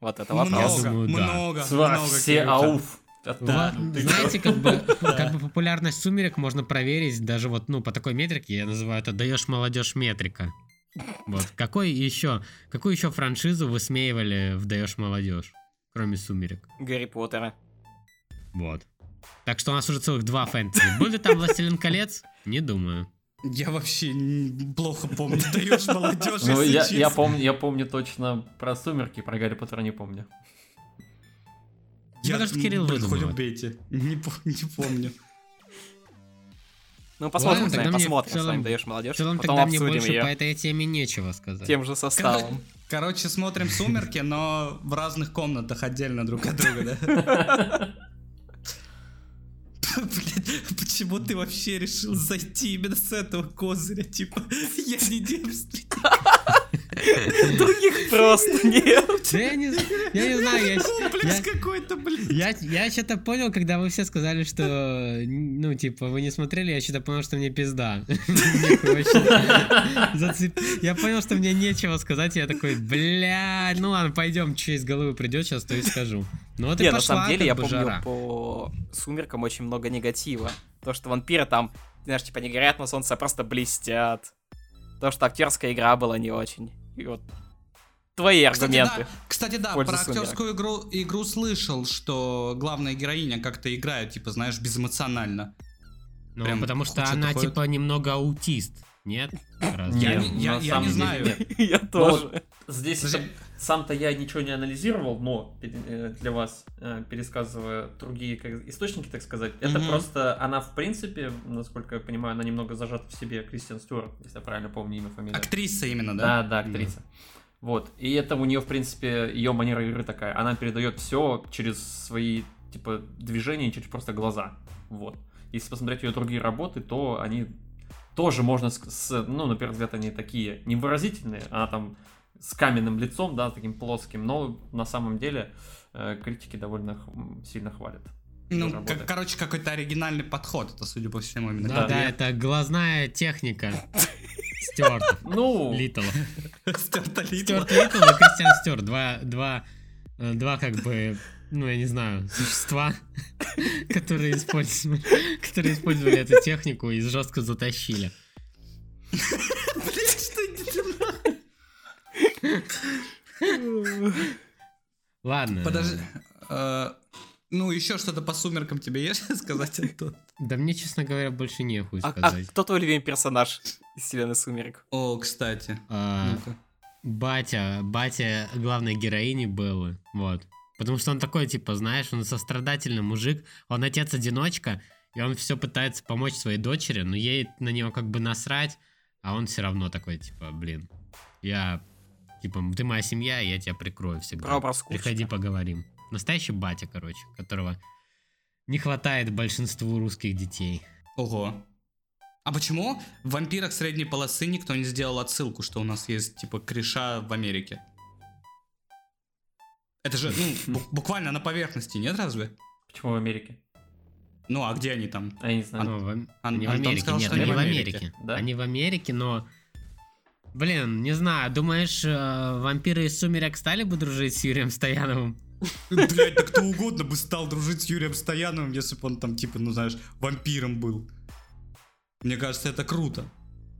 Вот это вопрос. Много, думаю, да. много, Сва- много. все ауф. Да, ты Знаете, как бы, (laughs) как бы популярность сумерек можно проверить даже вот, ну, по такой метрике, я называю это даешь молодежь метрика. Вот. Какой еще, какую еще франшизу высмеивали в даешь молодежь, кроме сумерек? Гарри Поттера. Вот. Так что у нас уже целых два фэнтези. Был ли там Властелин колец? Не думаю. Я вообще плохо помню. Даешь молодежь, Ну, я, я, помню, я помню точно про сумерки, про Гарри Поттера не помню. Я, что Кирилл выдумал. убейте. Не, не помню. Ну, посмотрим, Ладно, с вами, тогда мне посмотрим, целом- с вами даешь молодежь. В целом Потом тогда мне больше ее по этой теме нечего сказать. тем же составом. Короче, смотрим «Сумерки», но в разных комнатах отдельно друг от друга, да? (laughs) (laughs) Почему ты вообще решил зайти именно с этого козыря? Типа, я не девственник. (laughs) Других просто нет. Я не, я не знаю, я, Комплекс какой-то, блядь. я, я что-то понял, когда вы все сказали, что, ну, типа, вы не смотрели, я что-то понял, что мне пизда. (laughs) Я понял, что мне нечего сказать, и я такой, блядь, ну ладно, пойдем, что из головы придет, сейчас то и скажу. Ну вот и на самом деле, я помню по «Сумеркам» очень много негатива. То, что вампиры там, знаешь, типа не горят на солнце, а просто блестят. То, что актерская игра была не очень. И вот твои Кстати, аргументы. да, кстати, да, про актерскую игру, игру слышал, что главная героиня как-то играет, типа, знаешь, безэмоционально. Ну, прям потому что она, ходит. типа, немного аутист, нет? Я, я- я самом не знаю. (laughs) Я тоже. Здесь сам-то я ничего не анализировал, но э, для вас, э, пересказывая другие источники, так сказать, это Мгм. просто она, в принципе, насколько я понимаю, она немного зажата в себе, Кристиан Стюарт, если я правильно помню имя, фамилия. Актриса именно, да? Да, да, актриса. Вот. И это у нее, в принципе, ее манера игры такая. Она передает все через свои, типа, движения, через просто глаза. Вот. Если посмотреть ее другие работы, то они тоже можно, с, с- ну, на первый взгляд, они такие невыразительные, она там с каменным лицом, да, таким плоским, но на самом деле э, критики довольно х- сильно хвалят. Ну, как- короче, какой-то оригинальный подход, это, судя по всему, именно. Да, Да. да, это глазная техника. (laughs) Стюарт. Ну, Литл. Стюарта Литла. Стюарт Литл и Кристиан Стюарт. Два, два, э, два как бы, ну, я не знаю, существа, (laughs) которые использовали, которые использовали эту технику и жестко затащили. (laughs) Ладно. Подожди. э, Ну, еще что-то по сумеркам тебе есть (laughs) сказать, Антон? Да мне, честно говоря, больше нехуй А, а сказать. кто твой любимый персонаж из вселенной «Сумерек»? О, кстати. А, батя, батя главной героини Беллы, вот. Потому что он такой, типа, знаешь, он сострадательный мужик, он отец-одиночка, и он все пытается помочь своей дочери, но ей на него как бы насрать, а он все равно такой, типа, блин, я, типа, ты моя семья, и я тебя прикрою всегда. Про образ Курчика. Приходи, поговорим. Настоящий батя, короче, которого не хватает большинству русских детей. Ого. А почему в «Вампирах средней полосы» никто не сделал отсылку, что у нас есть, типа, креша в Америке? Это же, ну, (laughs) бу- буквально на поверхности, нет разве? почему в Америке? Ну, а где они там? А я не знаю. Ну, в, Ан- не в Америке, сказал, нет, что они в Америке. Америке. Да? Они в Америке, но... Блин, не знаю, думаешь, э, вампиры из «Сумерек» стали бы дружить с Юрием Стояновым? Блять, да кто угодно бы стал дружить с Юрием Стояновым, если бы он там, типа, ну, знаешь, вампиром был. Мне кажется, это круто.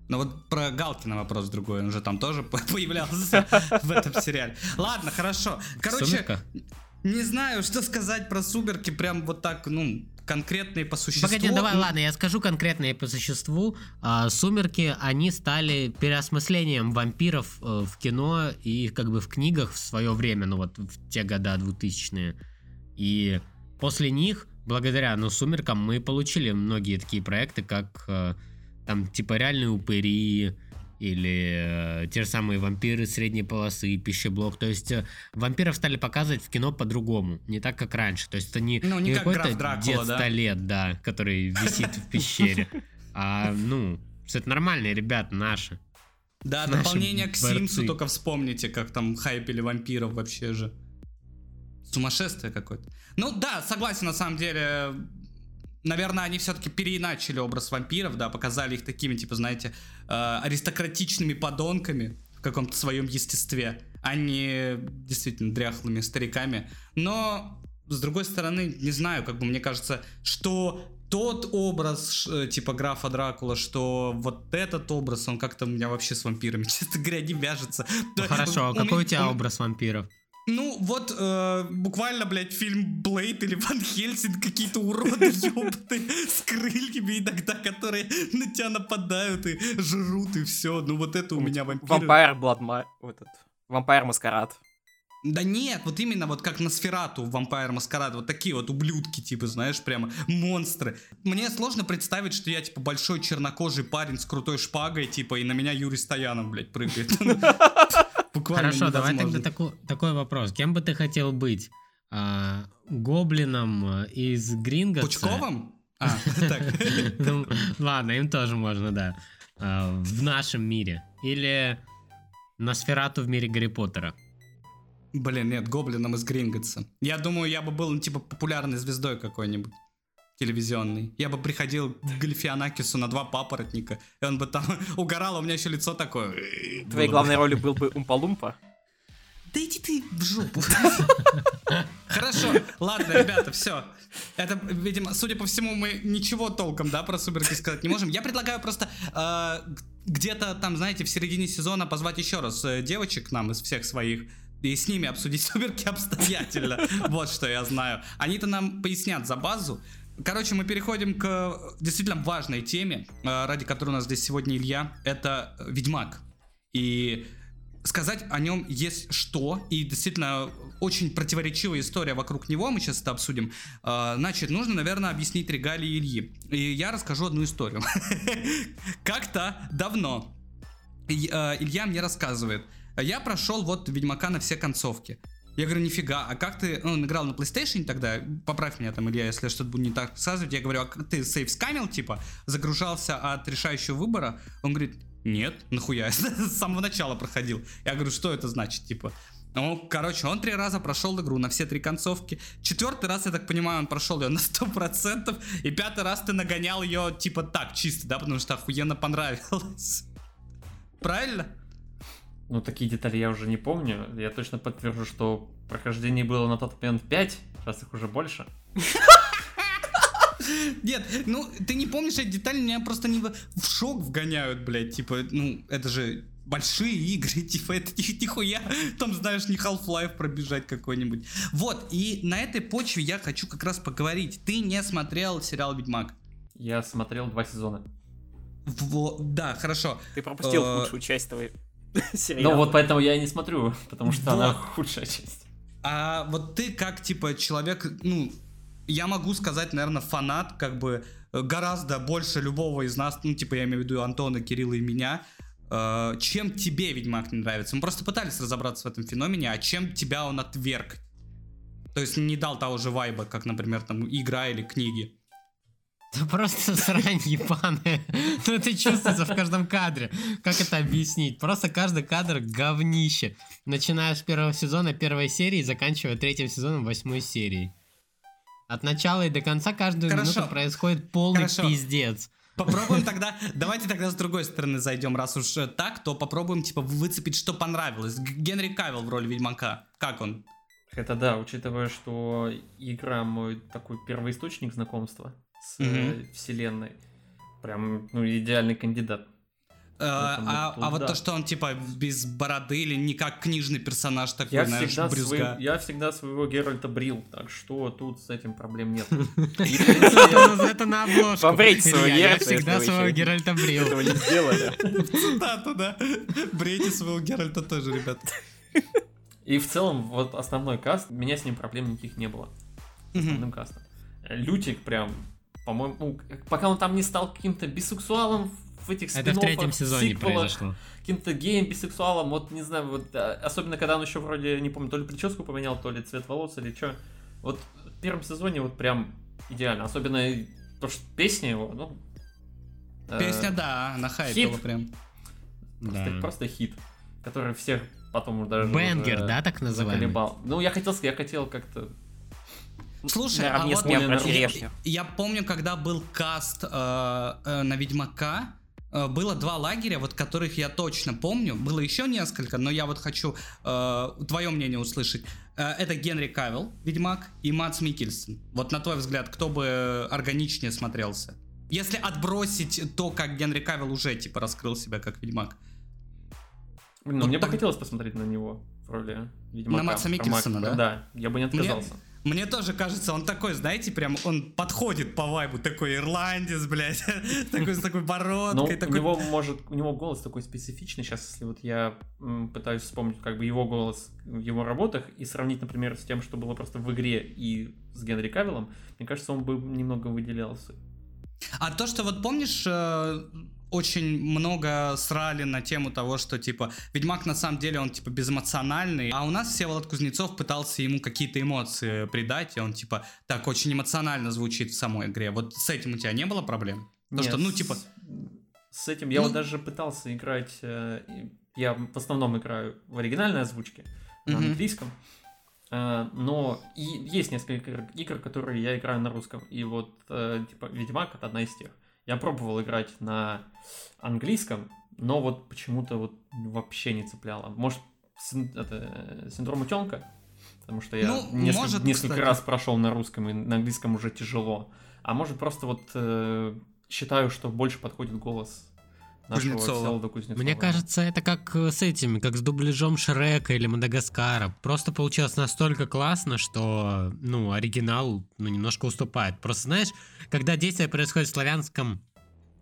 Но вот про Галкина вопрос другой, он же там тоже по- (laughs) появлялся в этом сериале. Ладно, хорошо. Короче, не знаю, что сказать про Сумерки, прям вот так, ну, конкретные по существу. Погоди, давай, Ну, ладно, я скажу конкретно и по существу. А, «Сумерки», они стали переосмыслением вампиров э, в кино и как бы в книгах в свое время, ну вот в те года 2000-е. И после них, благодаря, ну, «Сумеркам», мы получили многие такие проекты, как э, там типа «Реальные упыри», или э, те же самые вампиры средней полосы, пищеблок. То есть э, вампиров стали показывать в кино по-другому, не так, как раньше. То есть это не, Ну, не как какой-то дед да? 100 лет, да, который висит в пещере. (laughs) А, ну, это нормальные ребята наши. Да, наши дополнение к борцы. Симсу, только вспомните, как там хайпели вампиров вообще же. Сумасшествие какое-то. Ну да, согласен, на самом деле. Наверное, они все-таки переиначили образ вампиров, да, показали их такими, типа, знаете, э, аристократичными подонками в каком-то своем естестве, а не действительно дряхлыми стариками. Но, с другой стороны, не знаю, как бы мне кажется, что тот образ, э, типа графа Дракула, что вот этот образ, он как-то у меня вообще с вампирами, (laughs) честно говоря, не вяжется. Ну, хорошо, а какой у тебя у- образ вампиров? Ну, вот э, буквально, блядь, фильм Блейд или Ван Хельсинг, какие-то уроды (laughs) ебаные с крыльями иногда, которые на тебя нападают и жрут, и все. Ну, вот это у меня вампиры. Вампайр Бладма... вот этот. Вампайр Маскарад. Да нет, вот именно вот как на Сферату Vampire Masquerade, вот такие вот ублюдки, типа, знаешь, прямо монстры. Мне сложно представить, что я, типа, большой чернокожий парень с крутой шпагой, типа, и на меня Юрий Стоянов, блядь, прыгает. (laughs) (laughs) Буквально Хорошо, давай тогда такой вопрос. Кем бы ты хотел быть? А, гоблином из Гринготса? Пучковым? А, (laughs) так. Ну, ладно, им тоже можно, да. А, в нашем мире. Или Носферату в мире Гарри Поттера. Блин, нет, гоблином из Гринготса. Я думаю, я бы был, ну, типа, популярной звездой какой-нибудь телевизионный. Я бы приходил к Гальфианакису на два папоротника, и он бы там (laughs) угорал, а у меня еще лицо такое. Твоей главной роли был бы Умпалумпа? Да иди ты в жопу. (laughs) Хорошо, ладно, ребята, все. Это, видимо, судя по всему, мы ничего толком, да, про сумерки сказать не можем. Я предлагаю просто э, где-то там, знаете, в середине сезона позвать еще раз э, девочек к нам из всех своих и с ними обсудить сумерки (laughs) обстоятельно. Вот что я знаю. Они-то нам пояснят за базу. Короче, мы переходим к действительно важной теме, э, ради которой у нас здесь сегодня Илья. Это Ведьмак. И сказать о нем есть что, и действительно очень противоречивая история вокруг него, мы сейчас это обсудим. Э, значит, нужно, наверное, объяснить регалии Ильи. И я расскажу одну историю. (laughs) Как-то давно э, Илья мне рассказывает, я прошел вот Ведьмака на все концовки. Я говорю, нифига, а как ты, ну, он играл на PlayStation тогда, поправь меня там, Илья, если что-то будет не так сказывать, я говорю, а ты сейф скамил, типа, загружался от решающего выбора? Он говорит, нет, нахуя, (laughs) я с самого начала проходил. Я говорю, что это значит, типа? Ну, короче, он три раза прошел игру на все три концовки. Четвертый раз, я так понимаю, он прошел ее на сто процентов. И пятый раз ты нагонял ее, типа, так, чисто, да, потому что охуенно понравилось. Правильно? Ну, такие детали я уже не помню. Я точно подтвержу, что прохождение было на тот момент 5, сейчас их уже больше. Нет, ну, ты не помнишь эти детали, меня просто не в шок вгоняют, блядь, типа, ну, это же большие игры, (laughs) типа, это нихуя, там, знаешь, не Half-Life пробежать какой-нибудь. Вот, и на этой почве я хочу как раз поговорить. Ты не смотрел сериал «Ведьмак»? Я смотрел два сезона. Во, да, хорошо. Ты пропустил э, худшую часть твоей (laughs) Ну вот поэтому я и не смотрю, потому что она худшая часть. А вот ты как, типа, человек, ну, я могу сказать, наверное, фанат, как бы, гораздо больше любого из нас, ну, типа, я имею в виду Антона, Кирилла и меня, э, чем тебе Ведьмак не нравится? Мы просто пытались разобраться в этом феномене, а чем тебя он отверг? То есть не дал того же вайба, как, например, там, игра или книги. (laughs) Это просто срань ебаная. (laughs) Ну это чувствуется в каждом кадре. Как это объяснить? Просто каждый кадр говнище. Начиная с первого сезона первой серии, заканчивая третьим сезоном восьмой серии. От начала и до конца каждую Хорошо. минуту происходит полный Хорошо. пиздец. Попробуем (laughs) тогда, давайте тогда с другой стороны зайдем, раз уж так, то попробуем, типа, выцепить, что понравилось. Генри Кавилл в роли Ведьмака, как он? Это да, учитывая, что игра мой такой первоисточник знакомства с mm-hmm. вселенной. Прям, ну, идеальный кандидат. А, а, а вот то, что он типа без бороды или не как книжный персонаж такой, я знаешь, всегда брюзга. Свой, я всегда своего Геральта брил, так что тут с этим проблем нет. (laughs) (laughs) Это на обложку. Побрить своего Я всегда своего Геральта брил. Этого не сделали. (laughs) Цитату, да. Брейте своего Геральта тоже, ребят. И в целом, вот основной каст, у меня с ним проблем никаких не было. Основным кастом. Лютик прям по-моему, ну, пока он там не стал каким-то бисексуалом в этих Это в третьем сезоне сиквелах, произошло. Каким-то геем, бисексуалом, вот не знаю, вот а, особенно когда он еще вроде, не помню, то ли прическу поменял, то ли цвет волос или что. Вот в первом сезоне вот прям идеально. Особенно то, что песня его, ну... Э, песня, э, да, на хайпила прям. Просто, да. просто хит, который всех потом даже... Бенгер, да, так называемый? Заколебал. Ну, я хотел, я хотел как-то Слушай, а вот я, я помню, когда был каст э, э, на Ведьмака, э, было два лагеря, вот которых я точно помню. Было еще несколько, но я вот хочу э, твое мнение услышать. Э, это Генри Кавилл, Ведьмак, и Мац Микельсон. Вот на твой взгляд, кто бы органичнее смотрелся? Если отбросить то, как Генри Кавилл уже типа раскрыл себя как Ведьмак. Ну, вот мне так... бы хотелось посмотреть на него в роли Ведьмака. На Маца Микельсона, да? Да, я бы не отказался. Мне... Мне тоже кажется, он такой, знаете, прям он подходит по вайбу, такой ирландец, блядь, (laughs) такой с такой бородкой. Ну, у него может, у него голос такой специфичный. Сейчас, если вот я пытаюсь вспомнить, как бы его голос в его работах и сравнить, например, с тем, что было просто в игре и с Генри Кавиллом, мне кажется, он бы немного выделялся. А то, что вот помнишь, э, очень много срали на тему того, что, типа, Ведьмак на самом деле, он, типа, безэмоциональный, а у нас Всеволод Кузнецов пытался ему какие-то эмоции придать, и он, типа, так очень эмоционально звучит в самой игре. Вот с этим у тебя не было проблем? То, Нет, что, ну, типа... С этим я ну... вот даже пытался играть, э, я в основном играю в оригинальной озвучке, на mm-hmm. английском, э, но и есть несколько игр, которые я играю на русском, и вот, э, типа, Ведьмак — это одна из тех. Я пробовал играть на английском, но вот почему-то вот вообще не цепляло. Может, син- это, синдром утенка? Потому что я ну, несколько, может, несколько раз прошел на русском, и на английском уже тяжело. А может, просто вот э, считаю, что больше подходит голос Кузнецова. Кузнецова. Мне кажется, это как с этими, как с дубляжом Шрека или Мадагаскара. Просто получилось настолько классно, что, ну, оригинал, ну, немножко уступает. Просто, знаешь, когда действие происходит в славянском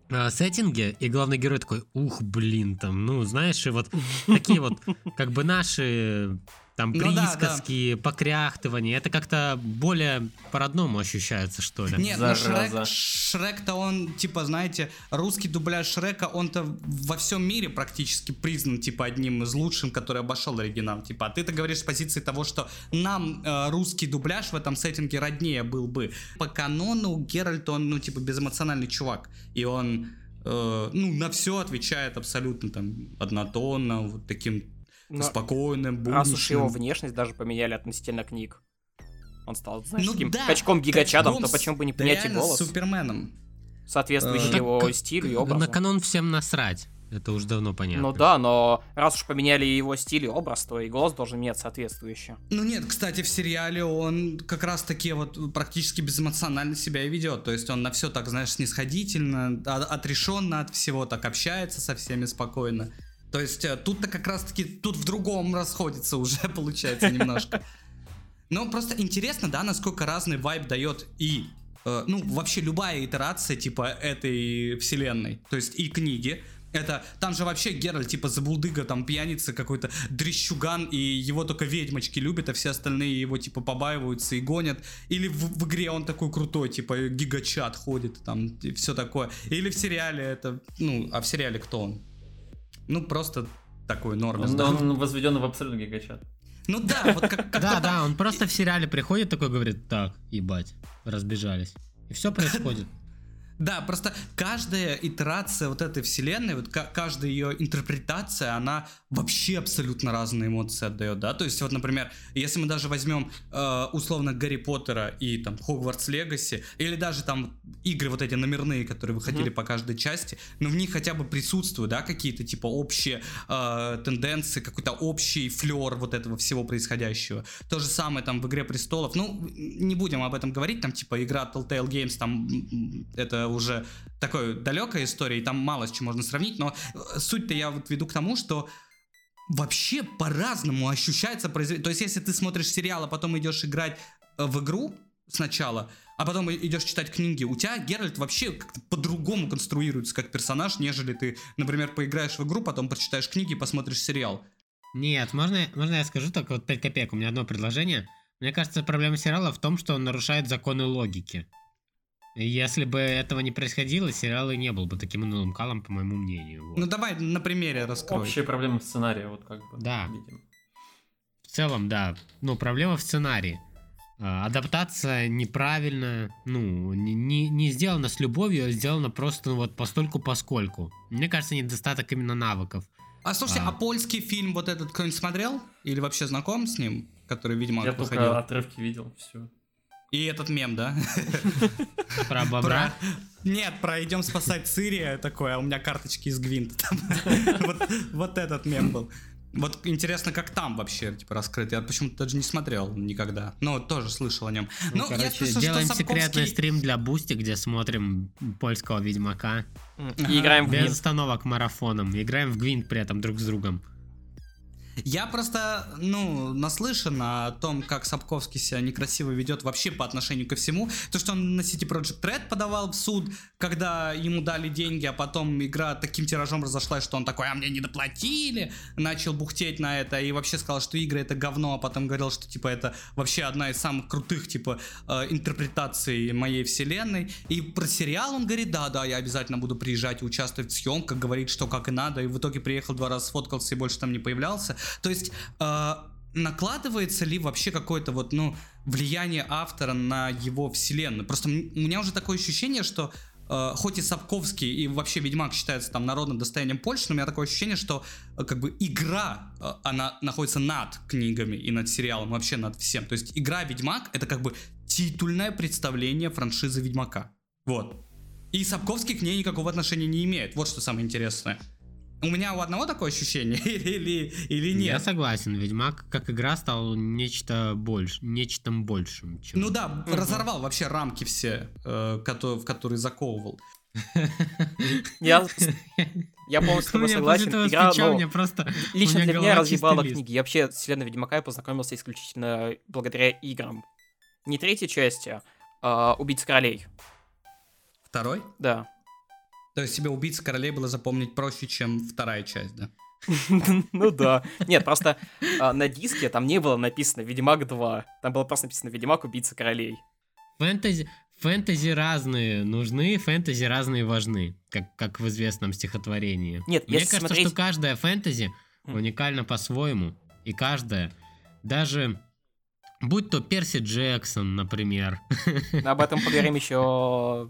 э, сеттинге, и главный герой такой, ух, блин, там, ну, знаешь, и вот такие вот, как бы наши там ну, присказки, да, да. покряхтывания, это как-то более по-родному ощущается, что ли. Нет, ну Шрек, Шрек-то он, типа, знаете, русский дубляж Шрека, он-то во всем мире практически признан, типа, одним из лучших, который обошел оригинал. Типа, а ты-то говоришь с позиции того, что нам э, русский дубляж в этом сеттинге роднее был бы. По канону Геральт, он, ну, типа, безэмоциональный чувак. И он, э, ну, на все отвечает абсолютно, там, однотонно, вот таким но спокойным, будничным. Раз уж его внешность даже поменяли относительно книг. Он стал, знаешь, ну, таким да, качком гигачадом, то почему бы не поменять и голос? Суперменом. Соответствующий э, его как, стилю и образу. На канон всем насрать. Это уже давно понятно. Ну да, но раз уж поменяли его стиль и образ, то и голос должен менять соответствующе. Ну нет, кстати, в сериале он как раз таки вот практически безэмоционально себя и ведет. То есть он на все так, знаешь, снисходительно, отрешенно от всего так общается со всеми спокойно. То есть э, тут-то как раз-таки, тут в другом расходится уже, (laughs) получается, немножко. Но просто интересно, да, насколько разный вайб дает и, э, ну, вообще любая итерация, типа, этой вселенной. То есть и книги, это, там же вообще Геральт, типа, забулдыга, там, пьяница какой-то, дрещуган, и его только ведьмочки любят, а все остальные его, типа, побаиваются и гонят. Или в, в игре он такой крутой, типа, гигачат ходит, там, и все такое. Или в сериале это, ну, а в сериале кто он? Ну, просто такой нормис. Он, да? он возведен в абсолют гигачат. Ну да, вот как... Да, да, он просто в сериале приходит такой, говорит, так, ебать, разбежались. И все происходит. Да, просто каждая итерация вот этой вселенной, вот каждая ее интерпретация, она вообще абсолютно разные эмоции отдает, да. То есть вот, например, если мы даже возьмем э, условно Гарри Поттера и там Хогвартс Легаси, или даже там игры вот эти номерные, которые выходили mm-hmm. по каждой части, но в них хотя бы присутствуют, да, какие-то типа общие э, тенденции, какой-то общий флер вот этого всего происходящего. То же самое там в Игре Престолов. Ну, не будем об этом говорить, там типа игра Telltale Games, там это уже такой далекая история, и там мало с чем можно сравнить, но э, суть-то я вот веду к тому, что вообще по-разному ощущается произведение. То есть, если ты смотришь сериал, а потом идешь играть э, в игру сначала, а потом идешь читать книги, у тебя Геральт вообще как-то по-другому конструируется как персонаж, нежели ты, например, поиграешь в игру, потом прочитаешь книги и посмотришь сериал. Нет, можно, можно я скажу только вот 5 копеек, у меня одно предложение. Мне кажется, проблема сериала в том, что он нарушает законы логики. Если бы этого не происходило, сериал и не был бы таким унылым калом, по моему мнению. Вот. Ну давай на примере раскрой. Общая проблема сценария, вот как бы. Да. Видим. В целом, да. Ну, проблема в сценарии. А, адаптация неправильно, ну, не, не сделана с любовью, а сделана просто ну, вот постольку поскольку. Мне кажется, недостаток именно навыков. А слушайте, а, а польский фильм вот этот кто-нибудь смотрел? Или вообще знаком с ним? Который, видимо, Я выходил? только отрывки видел, все. И этот мем, да? (laughs) Про бобра? Нет, про идем спасать Цири, такое, а у меня карточки из Гвинта. (laughs) вот, вот этот мем был. Вот интересно, как там вообще типа раскрыт. Я почему-то даже не смотрел никогда. Но тоже слышал о нем. Ну, ну короче, я слышал, делаем что Сапковский... секретный стрим для Boosty, где смотрим польского Ведьмака. И играем в Без остановок марафоном. Играем в Гвинт при этом друг с другом. Я просто, ну, наслышан о том, как Сапковский себя некрасиво ведет вообще по отношению ко всему. То, что он на City Project Red подавал в суд, когда ему дали деньги, а потом игра таким тиражом разошлась, что он такой, а мне не доплатили, начал бухтеть на это и вообще сказал, что игры это говно, а потом говорил, что типа это вообще одна из самых крутых типа э, интерпретаций моей вселенной. И про сериал он говорит, да, да, я обязательно буду приезжать и участвовать в съемках, говорит, что как и надо, и в итоге приехал два раза, сфоткался и больше там не появлялся. То есть э, накладывается ли вообще какое-то вот, ну, влияние автора на его вселенную? Просто у меня уже такое ощущение, что Uh, хоть и Сапковский и вообще Ведьмак считается там народным достоянием Польши, но у меня такое ощущение, что uh, как бы игра, uh, она находится над книгами и над сериалом, вообще над всем. То есть игра Ведьмак это как бы титульное представление франшизы Ведьмака. Вот. И Сапковский к ней никакого отношения не имеет. Вот что самое интересное. У меня у одного такое ощущение (laughs) или, или нет? Я согласен, Ведьмак как игра стал нечто больше, нечто большим. Чем... Ну да, угу. разорвал вообще рамки все, э, в которые заковывал. (laughs) Я, я полностью с тобой согласен. Игра, но мне просто, лично для меня разъебала книги. Я вообще с вселенной Ведьмака я познакомился исключительно благодаря играм. Не третьей части, а Убийца королей. Второй? Да. То есть тебе убийца королей было запомнить проще, чем вторая часть, да? (laughs) Ну да. Нет, просто а, на диске там не было написано Ведьмак 2. Там было просто написано Ведьмак Убийца Королей. Фэнтези, фэнтези разные нужны, фэнтези разные важны, как, как в известном стихотворении. Нет, Мне кажется, смотреть... что каждая фэнтези уникальна по-своему. И каждая, даже будь то Перси Джексон, например. Об этом поговорим (laughs) еще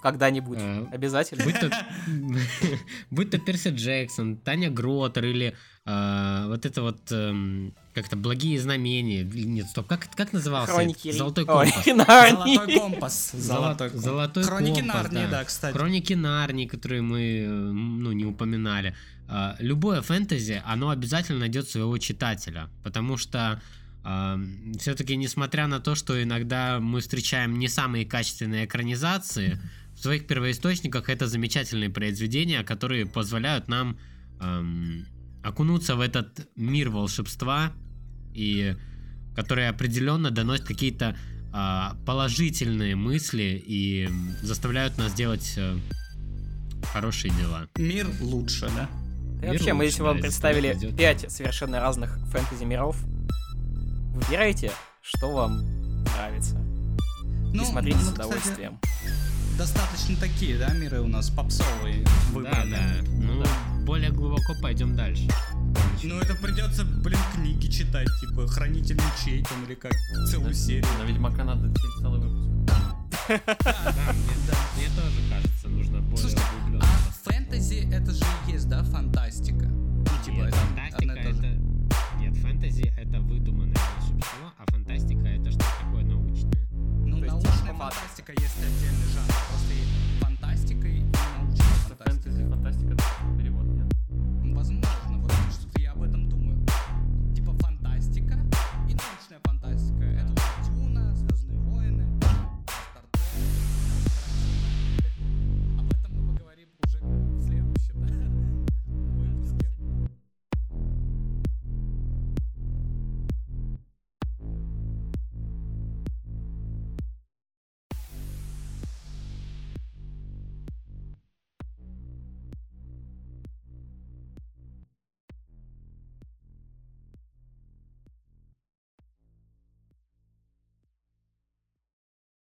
когда-нибудь. Э, Обязательно. Будь то, (laughs) будь то Перси Джексон, Таня Гротер или э, вот это вот э, как-то благие знамения. Нет, стоп, как, как назывался? (laughs) Хроники Золотой компас. Ой, Золотой компас. Золотой, Золотой Хроники компас, Нарнии, да. да, кстати. Хроники Нарнии, которые мы ну, не упоминали. Э, любое фэнтези, оно обязательно найдет своего читателя, потому что Uh, все-таки, несмотря на то, что иногда мы встречаем не самые качественные экранизации, в своих первоисточниках это замечательные произведения, которые позволяют нам эм, окунуться в этот мир волшебства и которые определенно доносят какие-то э, положительные мысли и заставляют нас делать э, хорошие дела. Мир лучше, да? И вообще, мы здесь вам представили пять совершенно разных фэнтези миров. Выбирайте, что вам нравится. Ну, и смотрите ну, с удовольствием. Кстати, достаточно такие, да, миры у нас попсовые выбраны. Да, да. Ну, да. более глубоко пойдем дальше. Ну, это придется, блин, книги читать, типа Хранитель мечей там или как, целую серию. На Ведьмака надо целый выпуск. Да, да, мне тоже кажется, нужно более Слушайте, а фэнтези это же и есть, да, фантастика? Ну, типа, Нет, фантастика это... Нет, фэнтези это выдуманное волшебство, а фантастика это что такое научное. Ну, научная фантастика, если